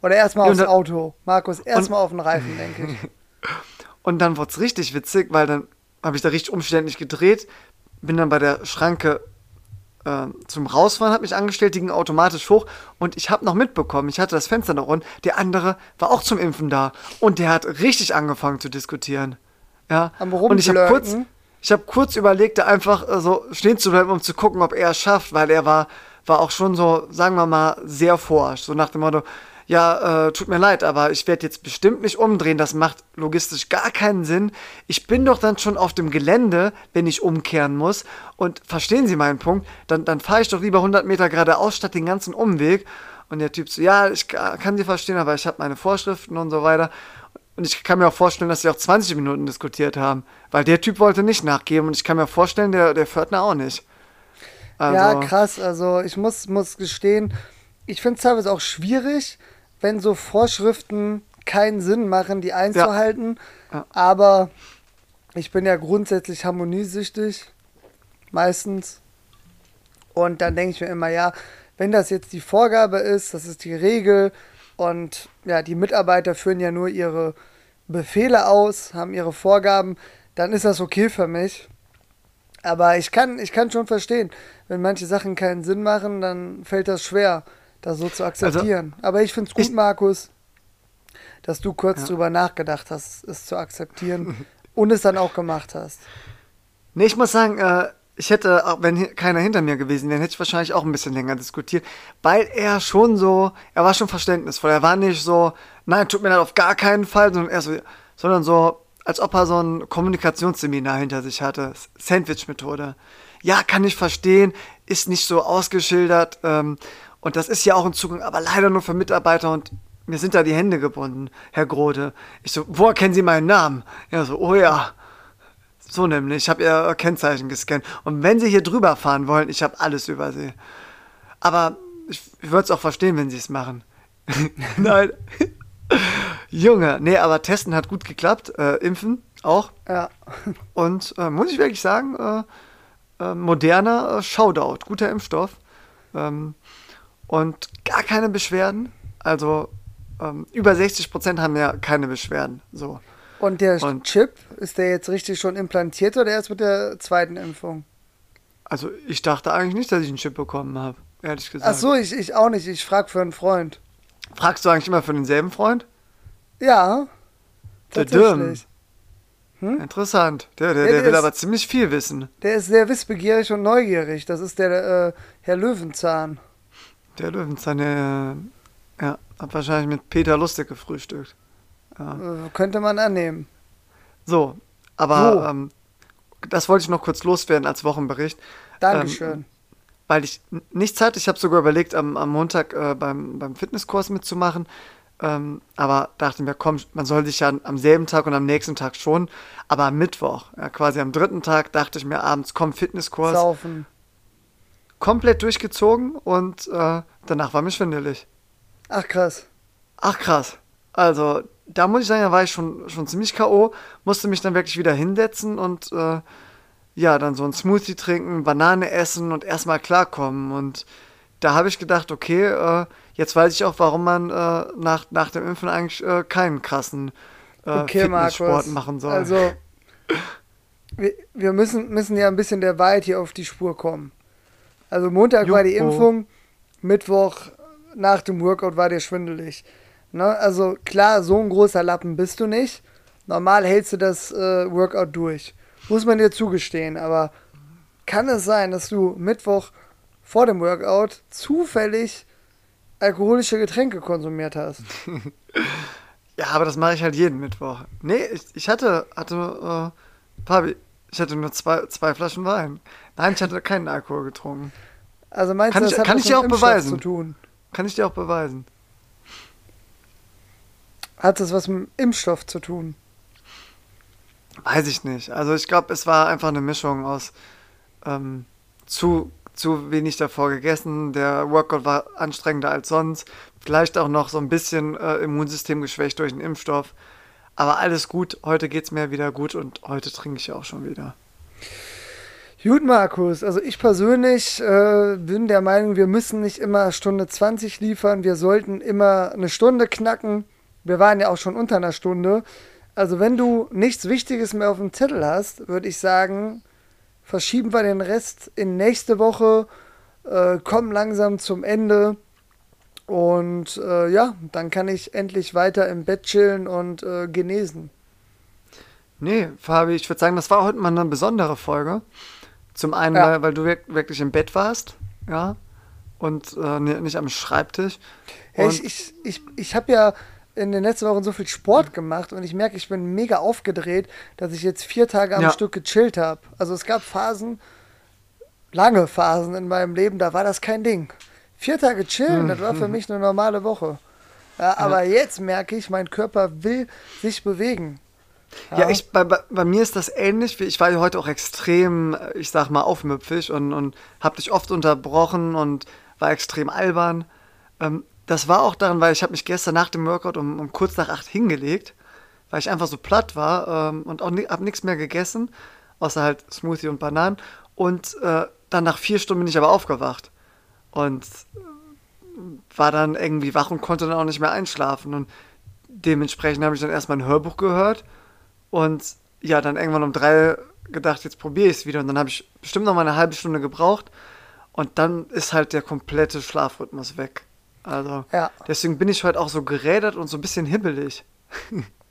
Oder erstmal aufs und da- Auto. Markus, erstmal auf den Reifen, denke ich. Und dann wurde es richtig witzig, weil dann habe ich da richtig umständlich gedreht, bin dann bei der Schranke äh, zum Rausfahren, habe mich angestellt, die ging automatisch hoch. Und ich habe noch mitbekommen, ich hatte das Fenster noch unten, der andere war auch zum Impfen da. Und der hat richtig angefangen zu diskutieren. Ja, und ich habe kurz, ich habe kurz überlegt, da einfach äh, so stehen zu bleiben, um zu gucken, ob er es schafft, weil er war, war auch schon so, sagen wir mal, sehr forsch. So nach dem Motto, ja, äh, tut mir leid, aber ich werde jetzt bestimmt nicht umdrehen, das macht logistisch gar keinen Sinn. Ich bin doch dann schon auf dem Gelände, wenn ich umkehren muss. Und verstehen Sie meinen Punkt? Dann, dann fahre ich doch lieber 100 Meter geradeaus statt den ganzen Umweg. Und der Typ so, ja, ich kann Sie verstehen, aber ich habe meine Vorschriften und so weiter. Und ich kann mir auch vorstellen, dass sie auch 20 Minuten diskutiert haben, weil der Typ wollte nicht nachgeben und ich kann mir vorstellen, der, der Pförtner auch nicht. Also, ja, krass. Also ich muss, muss gestehen, ich finde es teilweise auch schwierig, wenn so Vorschriften keinen Sinn machen, die einzuhalten. Ja. Ja. Aber ich bin ja grundsätzlich harmoniesüchtig, meistens. Und dann denke ich mir immer, ja, wenn das jetzt die Vorgabe ist, das ist die Regel und ja, die Mitarbeiter führen ja nur ihre Befehle aus, haben ihre Vorgaben, dann ist das okay für mich. Aber ich kann, ich kann schon verstehen, wenn manche Sachen keinen Sinn machen, dann fällt das schwer, das so zu also, akzeptieren. Also, Aber ich finde es gut, ich, Markus, dass du kurz ja. drüber nachgedacht hast, es zu akzeptieren und es dann auch gemacht hast. Nee, ich muss sagen, äh, ich hätte, auch wenn keiner hinter mir gewesen wäre, hätte ich wahrscheinlich auch ein bisschen länger diskutiert, weil er schon so, er war schon verständnisvoll. Er war nicht so, nein, tut mir leid, auf gar keinen Fall, sondern er so, sondern so, als ob er so ein Kommunikationsseminar hinter sich hatte. Sandwich-Methode. Ja, kann ich verstehen, ist nicht so ausgeschildert. Ähm, und das ist ja auch ein Zugang, aber leider nur für Mitarbeiter und mir sind da die Hände gebunden, Herr Grode. Ich so, woher kennen Sie meinen Namen? Er so, oh ja. So nämlich, ich habe Ihr Kennzeichen gescannt. Und wenn Sie hier drüber fahren wollen, ich habe alles über Sie. Aber ich, ich würde es auch verstehen, wenn Sie es machen. Nein. Junge, nee, aber testen hat gut geklappt. Äh, impfen auch. Ja. Und äh, muss ich wirklich sagen, äh, äh moderner äh, Shoutout, guter Impfstoff. Ähm, und gar keine Beschwerden. Also ähm, über 60 Prozent haben ja keine Beschwerden. So. Und der und, Chip, ist der jetzt richtig schon implantiert oder erst mit der zweiten Impfung? Also ich dachte eigentlich nicht, dass ich einen Chip bekommen habe, ehrlich gesagt. Ach so, ich, ich auch nicht. Ich frage für einen Freund. Fragst du eigentlich immer für denselben Freund? Ja. Tatsächlich. Hm? Interessant. Der, der, der, der will ist, aber ziemlich viel wissen. Der ist sehr wissbegierig und neugierig. Das ist der äh, Herr Löwenzahn. Der Löwenzahn, der ja, hat wahrscheinlich mit Peter Lustig gefrühstückt. Ja. Äh, könnte man annehmen. So, aber ähm, das wollte ich noch kurz loswerden als Wochenbericht. Dankeschön. Ähm, weil ich nichts hatte. Ich habe sogar überlegt, am, am Montag äh, beim, beim Fitnesskurs mitzumachen. Ähm, aber dachte mir, komm, man soll sich ja am selben Tag und am nächsten Tag schon. Aber am Mittwoch, ja, quasi am dritten Tag, dachte ich mir abends, komm, Fitnesskurs. Saufen. Komplett durchgezogen und äh, danach war mir schwindelig. Ach krass. Ach krass. Also, da muss ich sagen, da war ich schon, schon ziemlich K.O., musste mich dann wirklich wieder hinsetzen und äh, ja, dann so ein Smoothie trinken, Banane essen und erstmal klarkommen. Und da habe ich gedacht, okay, äh, jetzt weiß ich auch, warum man äh, nach, nach dem Impfen eigentlich äh, keinen krassen äh, okay, Markus. machen soll. Also, wir, wir müssen, müssen ja ein bisschen der Wahrheit hier auf die Spur kommen. Also Montag Juppо. war die Impfung, Mittwoch nach dem Workout war der schwindelig. Ne? Also klar, so ein großer Lappen bist du nicht. Normal hältst du das äh, Workout durch. Muss man dir zugestehen. Aber kann es sein, dass du Mittwoch vor dem Workout zufällig alkoholische Getränke konsumiert hast? ja, aber das mache ich halt jeden Mittwoch. Nee, ich, ich hatte, hatte, äh, Papi, ich hatte nur zwei, zwei Flaschen Wein. Nein, ich hatte keinen Alkohol getrunken. Also meinst kann du, das ich, hat kann ich dir auch beweisen. zu tun? Kann ich dir auch beweisen. Hat das was mit dem Impfstoff zu tun? Weiß ich nicht. Also ich glaube, es war einfach eine Mischung aus ähm, zu, zu wenig davor gegessen, der Workout war anstrengender als sonst, vielleicht auch noch so ein bisschen äh, Immunsystem geschwächt durch den Impfstoff. Aber alles gut, heute geht es mir wieder gut und heute trinke ich auch schon wieder. Gut, Markus. Also ich persönlich äh, bin der Meinung, wir müssen nicht immer Stunde 20 liefern. Wir sollten immer eine Stunde knacken. Wir waren ja auch schon unter einer Stunde. Also wenn du nichts Wichtiges mehr auf dem Zettel hast, würde ich sagen, verschieben wir den Rest in nächste Woche, äh, kommen langsam zum Ende. Und äh, ja, dann kann ich endlich weiter im Bett chillen und äh, genesen. Nee, Fabi, ich würde sagen, das war heute mal eine besondere Folge. Zum einen, ja. weil, weil, du wirklich im Bett warst, ja. und äh, nicht am Schreibtisch. Ja, ich ich, ich, ich habe ja in den letzten Wochen so viel Sport gemacht und ich merke, ich bin mega aufgedreht, dass ich jetzt vier Tage am ja. Stück gechillt habe. Also es gab Phasen, lange Phasen in meinem Leben, da war das kein Ding. Vier Tage chillen, das war für mich eine normale Woche. Ja, aber ja. jetzt merke ich, mein Körper will sich bewegen. Ja, ja ich, bei, bei, mir ist das ähnlich. Ich war heute auch extrem, ich sag mal, aufmüpfig und, und habe dich oft unterbrochen und war extrem albern. Ähm, das war auch daran, weil ich habe mich gestern nach dem Workout um, um, kurz nach acht hingelegt, weil ich einfach so platt war ähm, und auch habe nichts mehr gegessen, außer halt Smoothie und Bananen. Und äh, dann nach vier Stunden bin ich aber aufgewacht und war dann irgendwie wach und konnte dann auch nicht mehr einschlafen. Und dementsprechend habe ich dann erstmal ein Hörbuch gehört und ja, dann irgendwann um drei gedacht, jetzt probiere ich es wieder. Und dann habe ich bestimmt noch mal eine halbe Stunde gebraucht und dann ist halt der komplette Schlafrhythmus weg. Also ja. deswegen bin ich heute auch so gerädert und so ein bisschen hibbelig.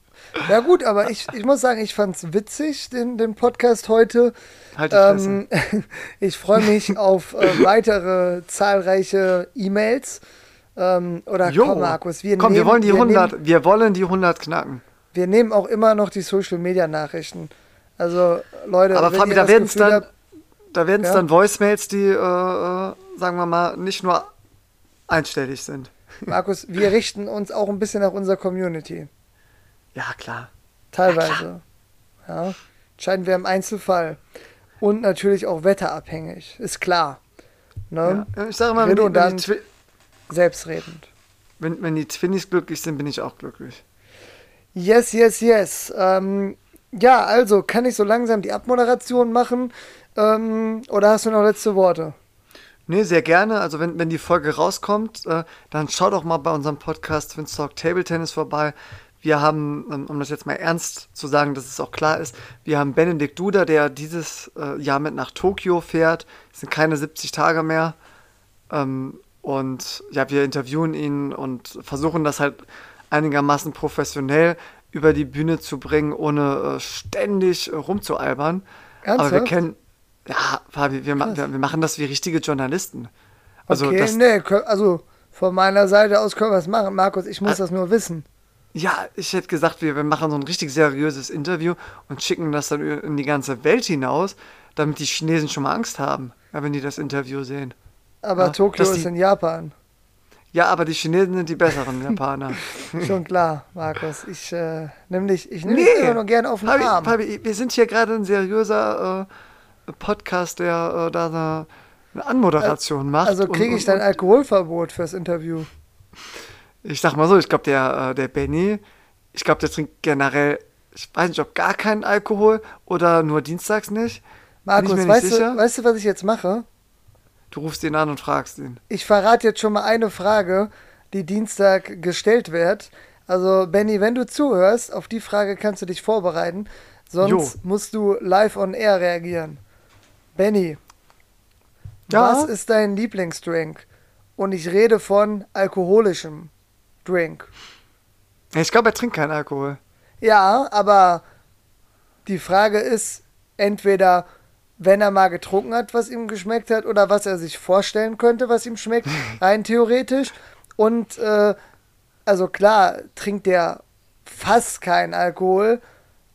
Ja gut, aber ich, ich muss sagen, ich fand es witzig, den, den Podcast heute. Halt ähm, ich freue mich auf äh, weitere zahlreiche E-Mails. Ähm, oder jo. komm, Markus, wir komm, nehmen, wir wollen die wir 100, nehmen, wir wollen die 100 knacken. Wir nehmen auch immer noch die Social Media Nachrichten. Also Leute, aber Fabi, da werden es dann, da werden es ja? dann Voicemails, die, äh, äh, sagen wir mal, nicht nur einstellig sind. Markus, wir richten uns auch ein bisschen nach unserer Community. Ja, klar. Teilweise. Ja, klar. ja. Entscheiden wir im Einzelfall. Und natürlich auch wetterabhängig, ist klar. Ne? Ja, ich sage mal, wenn, wenn die selbstredend. Wenn, wenn die Twinnies glücklich sind, bin ich auch glücklich. Yes, yes, yes. Ähm, ja, also kann ich so langsam die Abmoderation machen? Ähm, oder hast du noch letzte Worte? Nee, sehr gerne. Also wenn, wenn die Folge rauskommt, äh, dann schau doch mal bei unserem Podcast Twins Talk Table Tennis vorbei. Wir haben, ähm, um das jetzt mal ernst zu sagen, dass es auch klar ist, wir haben Benedikt Duda, der dieses äh, Jahr mit nach Tokio fährt. Es sind keine 70 Tage mehr. Ähm, und ja, wir interviewen ihn und versuchen das halt einigermaßen professionell über die Bühne zu bringen, ohne äh, ständig äh, rumzualbern. Ernsthaft? Aber wir kennen, ja, Fabi, wir, ma wir, wir, machen das wie richtige Journalisten. Also okay, das, nee, also von meiner Seite aus können wir es machen. Markus, ich muss äh, das nur wissen. Ja, ich hätte gesagt, wir, wir machen so ein richtig seriöses Interview und schicken das dann in die ganze Welt hinaus, damit die Chinesen schon mal Angst haben, wenn die das Interview sehen. Aber ja, Tokio ist die, in Japan. Ja, aber die Chinesen sind die besseren Japaner. Schon klar, Markus. Ich äh, nehme dich, ich nehm nee, dich immer nur gerne auf den Fabi, Arm. Fabi, wir sind hier gerade ein seriöser äh, Podcast, der äh, da eine, eine Anmoderation macht. Also kriege ich dein Alkoholverbot fürs Interview ich sag mal so, ich glaube, der, äh, der Benny, ich glaube, der trinkt generell, ich weiß nicht, ob gar keinen Alkohol oder nur dienstags nicht. Markus, weißt, du, weißt du, was ich jetzt mache? Du rufst ihn an und fragst ihn. Ich verrate jetzt schon mal eine Frage, die Dienstag gestellt wird. Also, Benny, wenn du zuhörst, auf die Frage kannst du dich vorbereiten. Sonst jo. musst du live on air reagieren. Benny, ja? was ist dein Lieblingsdrink? Und ich rede von alkoholischem. Drink. Ich glaube, er trinkt keinen Alkohol. Ja, aber die Frage ist entweder, wenn er mal getrunken hat, was ihm geschmeckt hat, oder was er sich vorstellen könnte, was ihm schmeckt, rein theoretisch. Und äh, also klar, trinkt er fast keinen Alkohol,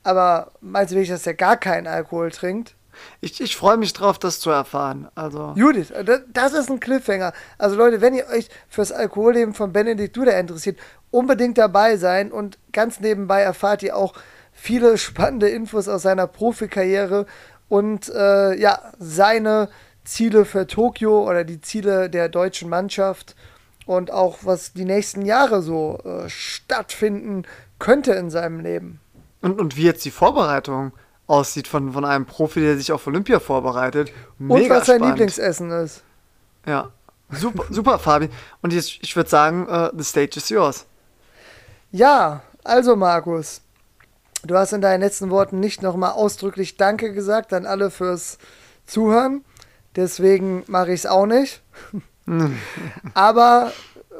aber meinst du wirklich, dass er gar keinen Alkohol trinkt? Ich, ich freue mich drauf, das zu erfahren. Also. Judith, das ist ein Cliffhanger. Also Leute, wenn ihr euch fürs Alkoholleben von Benedikt Duda interessiert, unbedingt dabei sein und ganz nebenbei erfahrt ihr auch viele spannende Infos aus seiner Profikarriere und äh, ja, seine Ziele für Tokio oder die Ziele der deutschen Mannschaft und auch was die nächsten Jahre so äh, stattfinden könnte in seinem Leben. Und, und wie jetzt die Vorbereitung aussieht von, von einem Profi, der sich auf Olympia vorbereitet. Mega Und was sein Lieblingsessen ist. Ja, super, super Fabi. Und jetzt, ich würde sagen, uh, the stage is yours. Ja, also Markus, du hast in deinen letzten Worten nicht nochmal ausdrücklich Danke gesagt an alle fürs Zuhören. Deswegen mache ich es auch nicht. Aber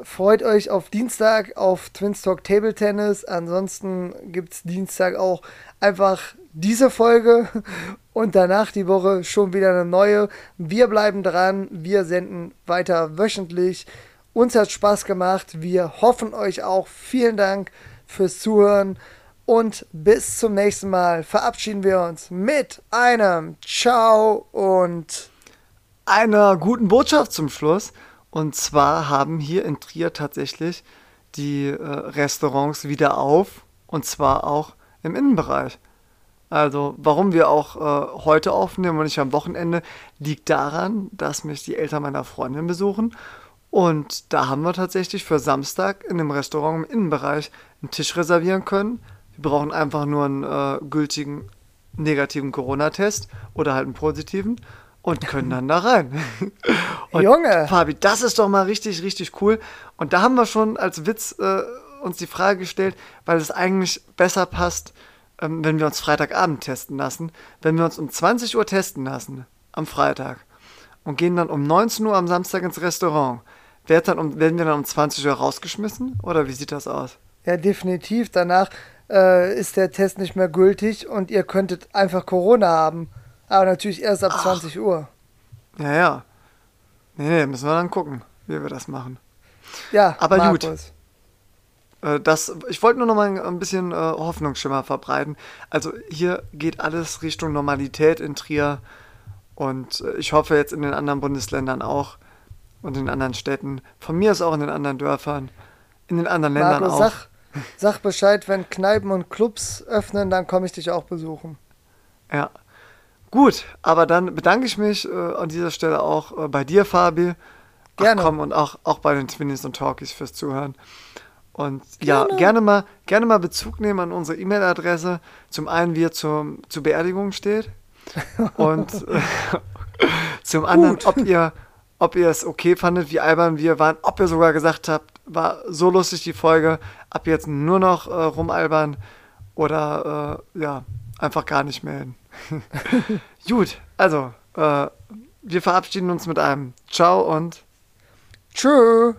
freut euch auf Dienstag auf Twins Talk Table Tennis. Ansonsten gibt es Dienstag auch einfach diese Folge und danach die Woche schon wieder eine neue. Wir bleiben dran, wir senden weiter wöchentlich. Uns hat Spaß gemacht, wir hoffen euch auch. Vielen Dank fürs Zuhören und bis zum nächsten Mal verabschieden wir uns mit einem Ciao und einer guten Botschaft zum Schluss. Und zwar haben hier in Trier tatsächlich die äh, Restaurants wieder auf und zwar auch im Innenbereich. Also, warum wir auch äh, heute aufnehmen und nicht am Wochenende, liegt daran, dass mich die Eltern meiner Freundin besuchen. Und da haben wir tatsächlich für Samstag in einem Restaurant im Innenbereich einen Tisch reservieren können. Wir brauchen einfach nur einen äh, gültigen negativen Corona-Test oder halt einen positiven und können dann da rein. Und Junge! Fabi, das ist doch mal richtig, richtig cool. Und da haben wir schon als Witz äh, uns die Frage gestellt, weil es eigentlich besser passt, ähm, wenn wir uns Freitagabend testen lassen, wenn wir uns um 20 Uhr testen lassen am Freitag und gehen dann um 19 Uhr am Samstag ins Restaurant. Wird dann um, werden wir dann um 20 Uhr rausgeschmissen oder wie sieht das aus? Ja, definitiv. Danach äh, ist der Test nicht mehr gültig und ihr könntet einfach Corona haben. Aber natürlich erst ab Ach. 20 Uhr. Ja, ja. Nee, nee, müssen wir dann gucken, wie wir das machen. Ja, aber Markus. gut. Äh, das, ich wollte nur noch mal ein bisschen äh, Hoffnungsschimmer verbreiten. Also hier geht alles Richtung Normalität in Trier und äh, ich hoffe jetzt in den anderen Bundesländern auch und in anderen Städten. Von mir ist auch in den anderen Dörfern, in den anderen Ländern Marco, auch. Sag, sag Bescheid, wenn Kneipen und Clubs öffnen, dann komme ich dich auch besuchen. Ja. Gut, aber dann bedanke ich mich äh, an dieser Stelle auch äh, bei dir, Fabi. Gerne. Ach, komm, und auch, auch bei den Twinnies und Talkies fürs Zuhören. Und gerne. ja, gerne mal, gerne mal Bezug nehmen an unsere E-Mail-Adresse. Zum einen, wie er zum, zur Beerdigung steht. Und äh, zum anderen, ob ihr, ob ihr es okay fandet, wie albern wir waren, ob ihr sogar gesagt habt, war so lustig die Folge, ab jetzt nur noch äh, rumalbern oder äh, ja, einfach gar nicht melden. Gut, also, äh, wir verabschieden uns mit einem Ciao und Tschüss.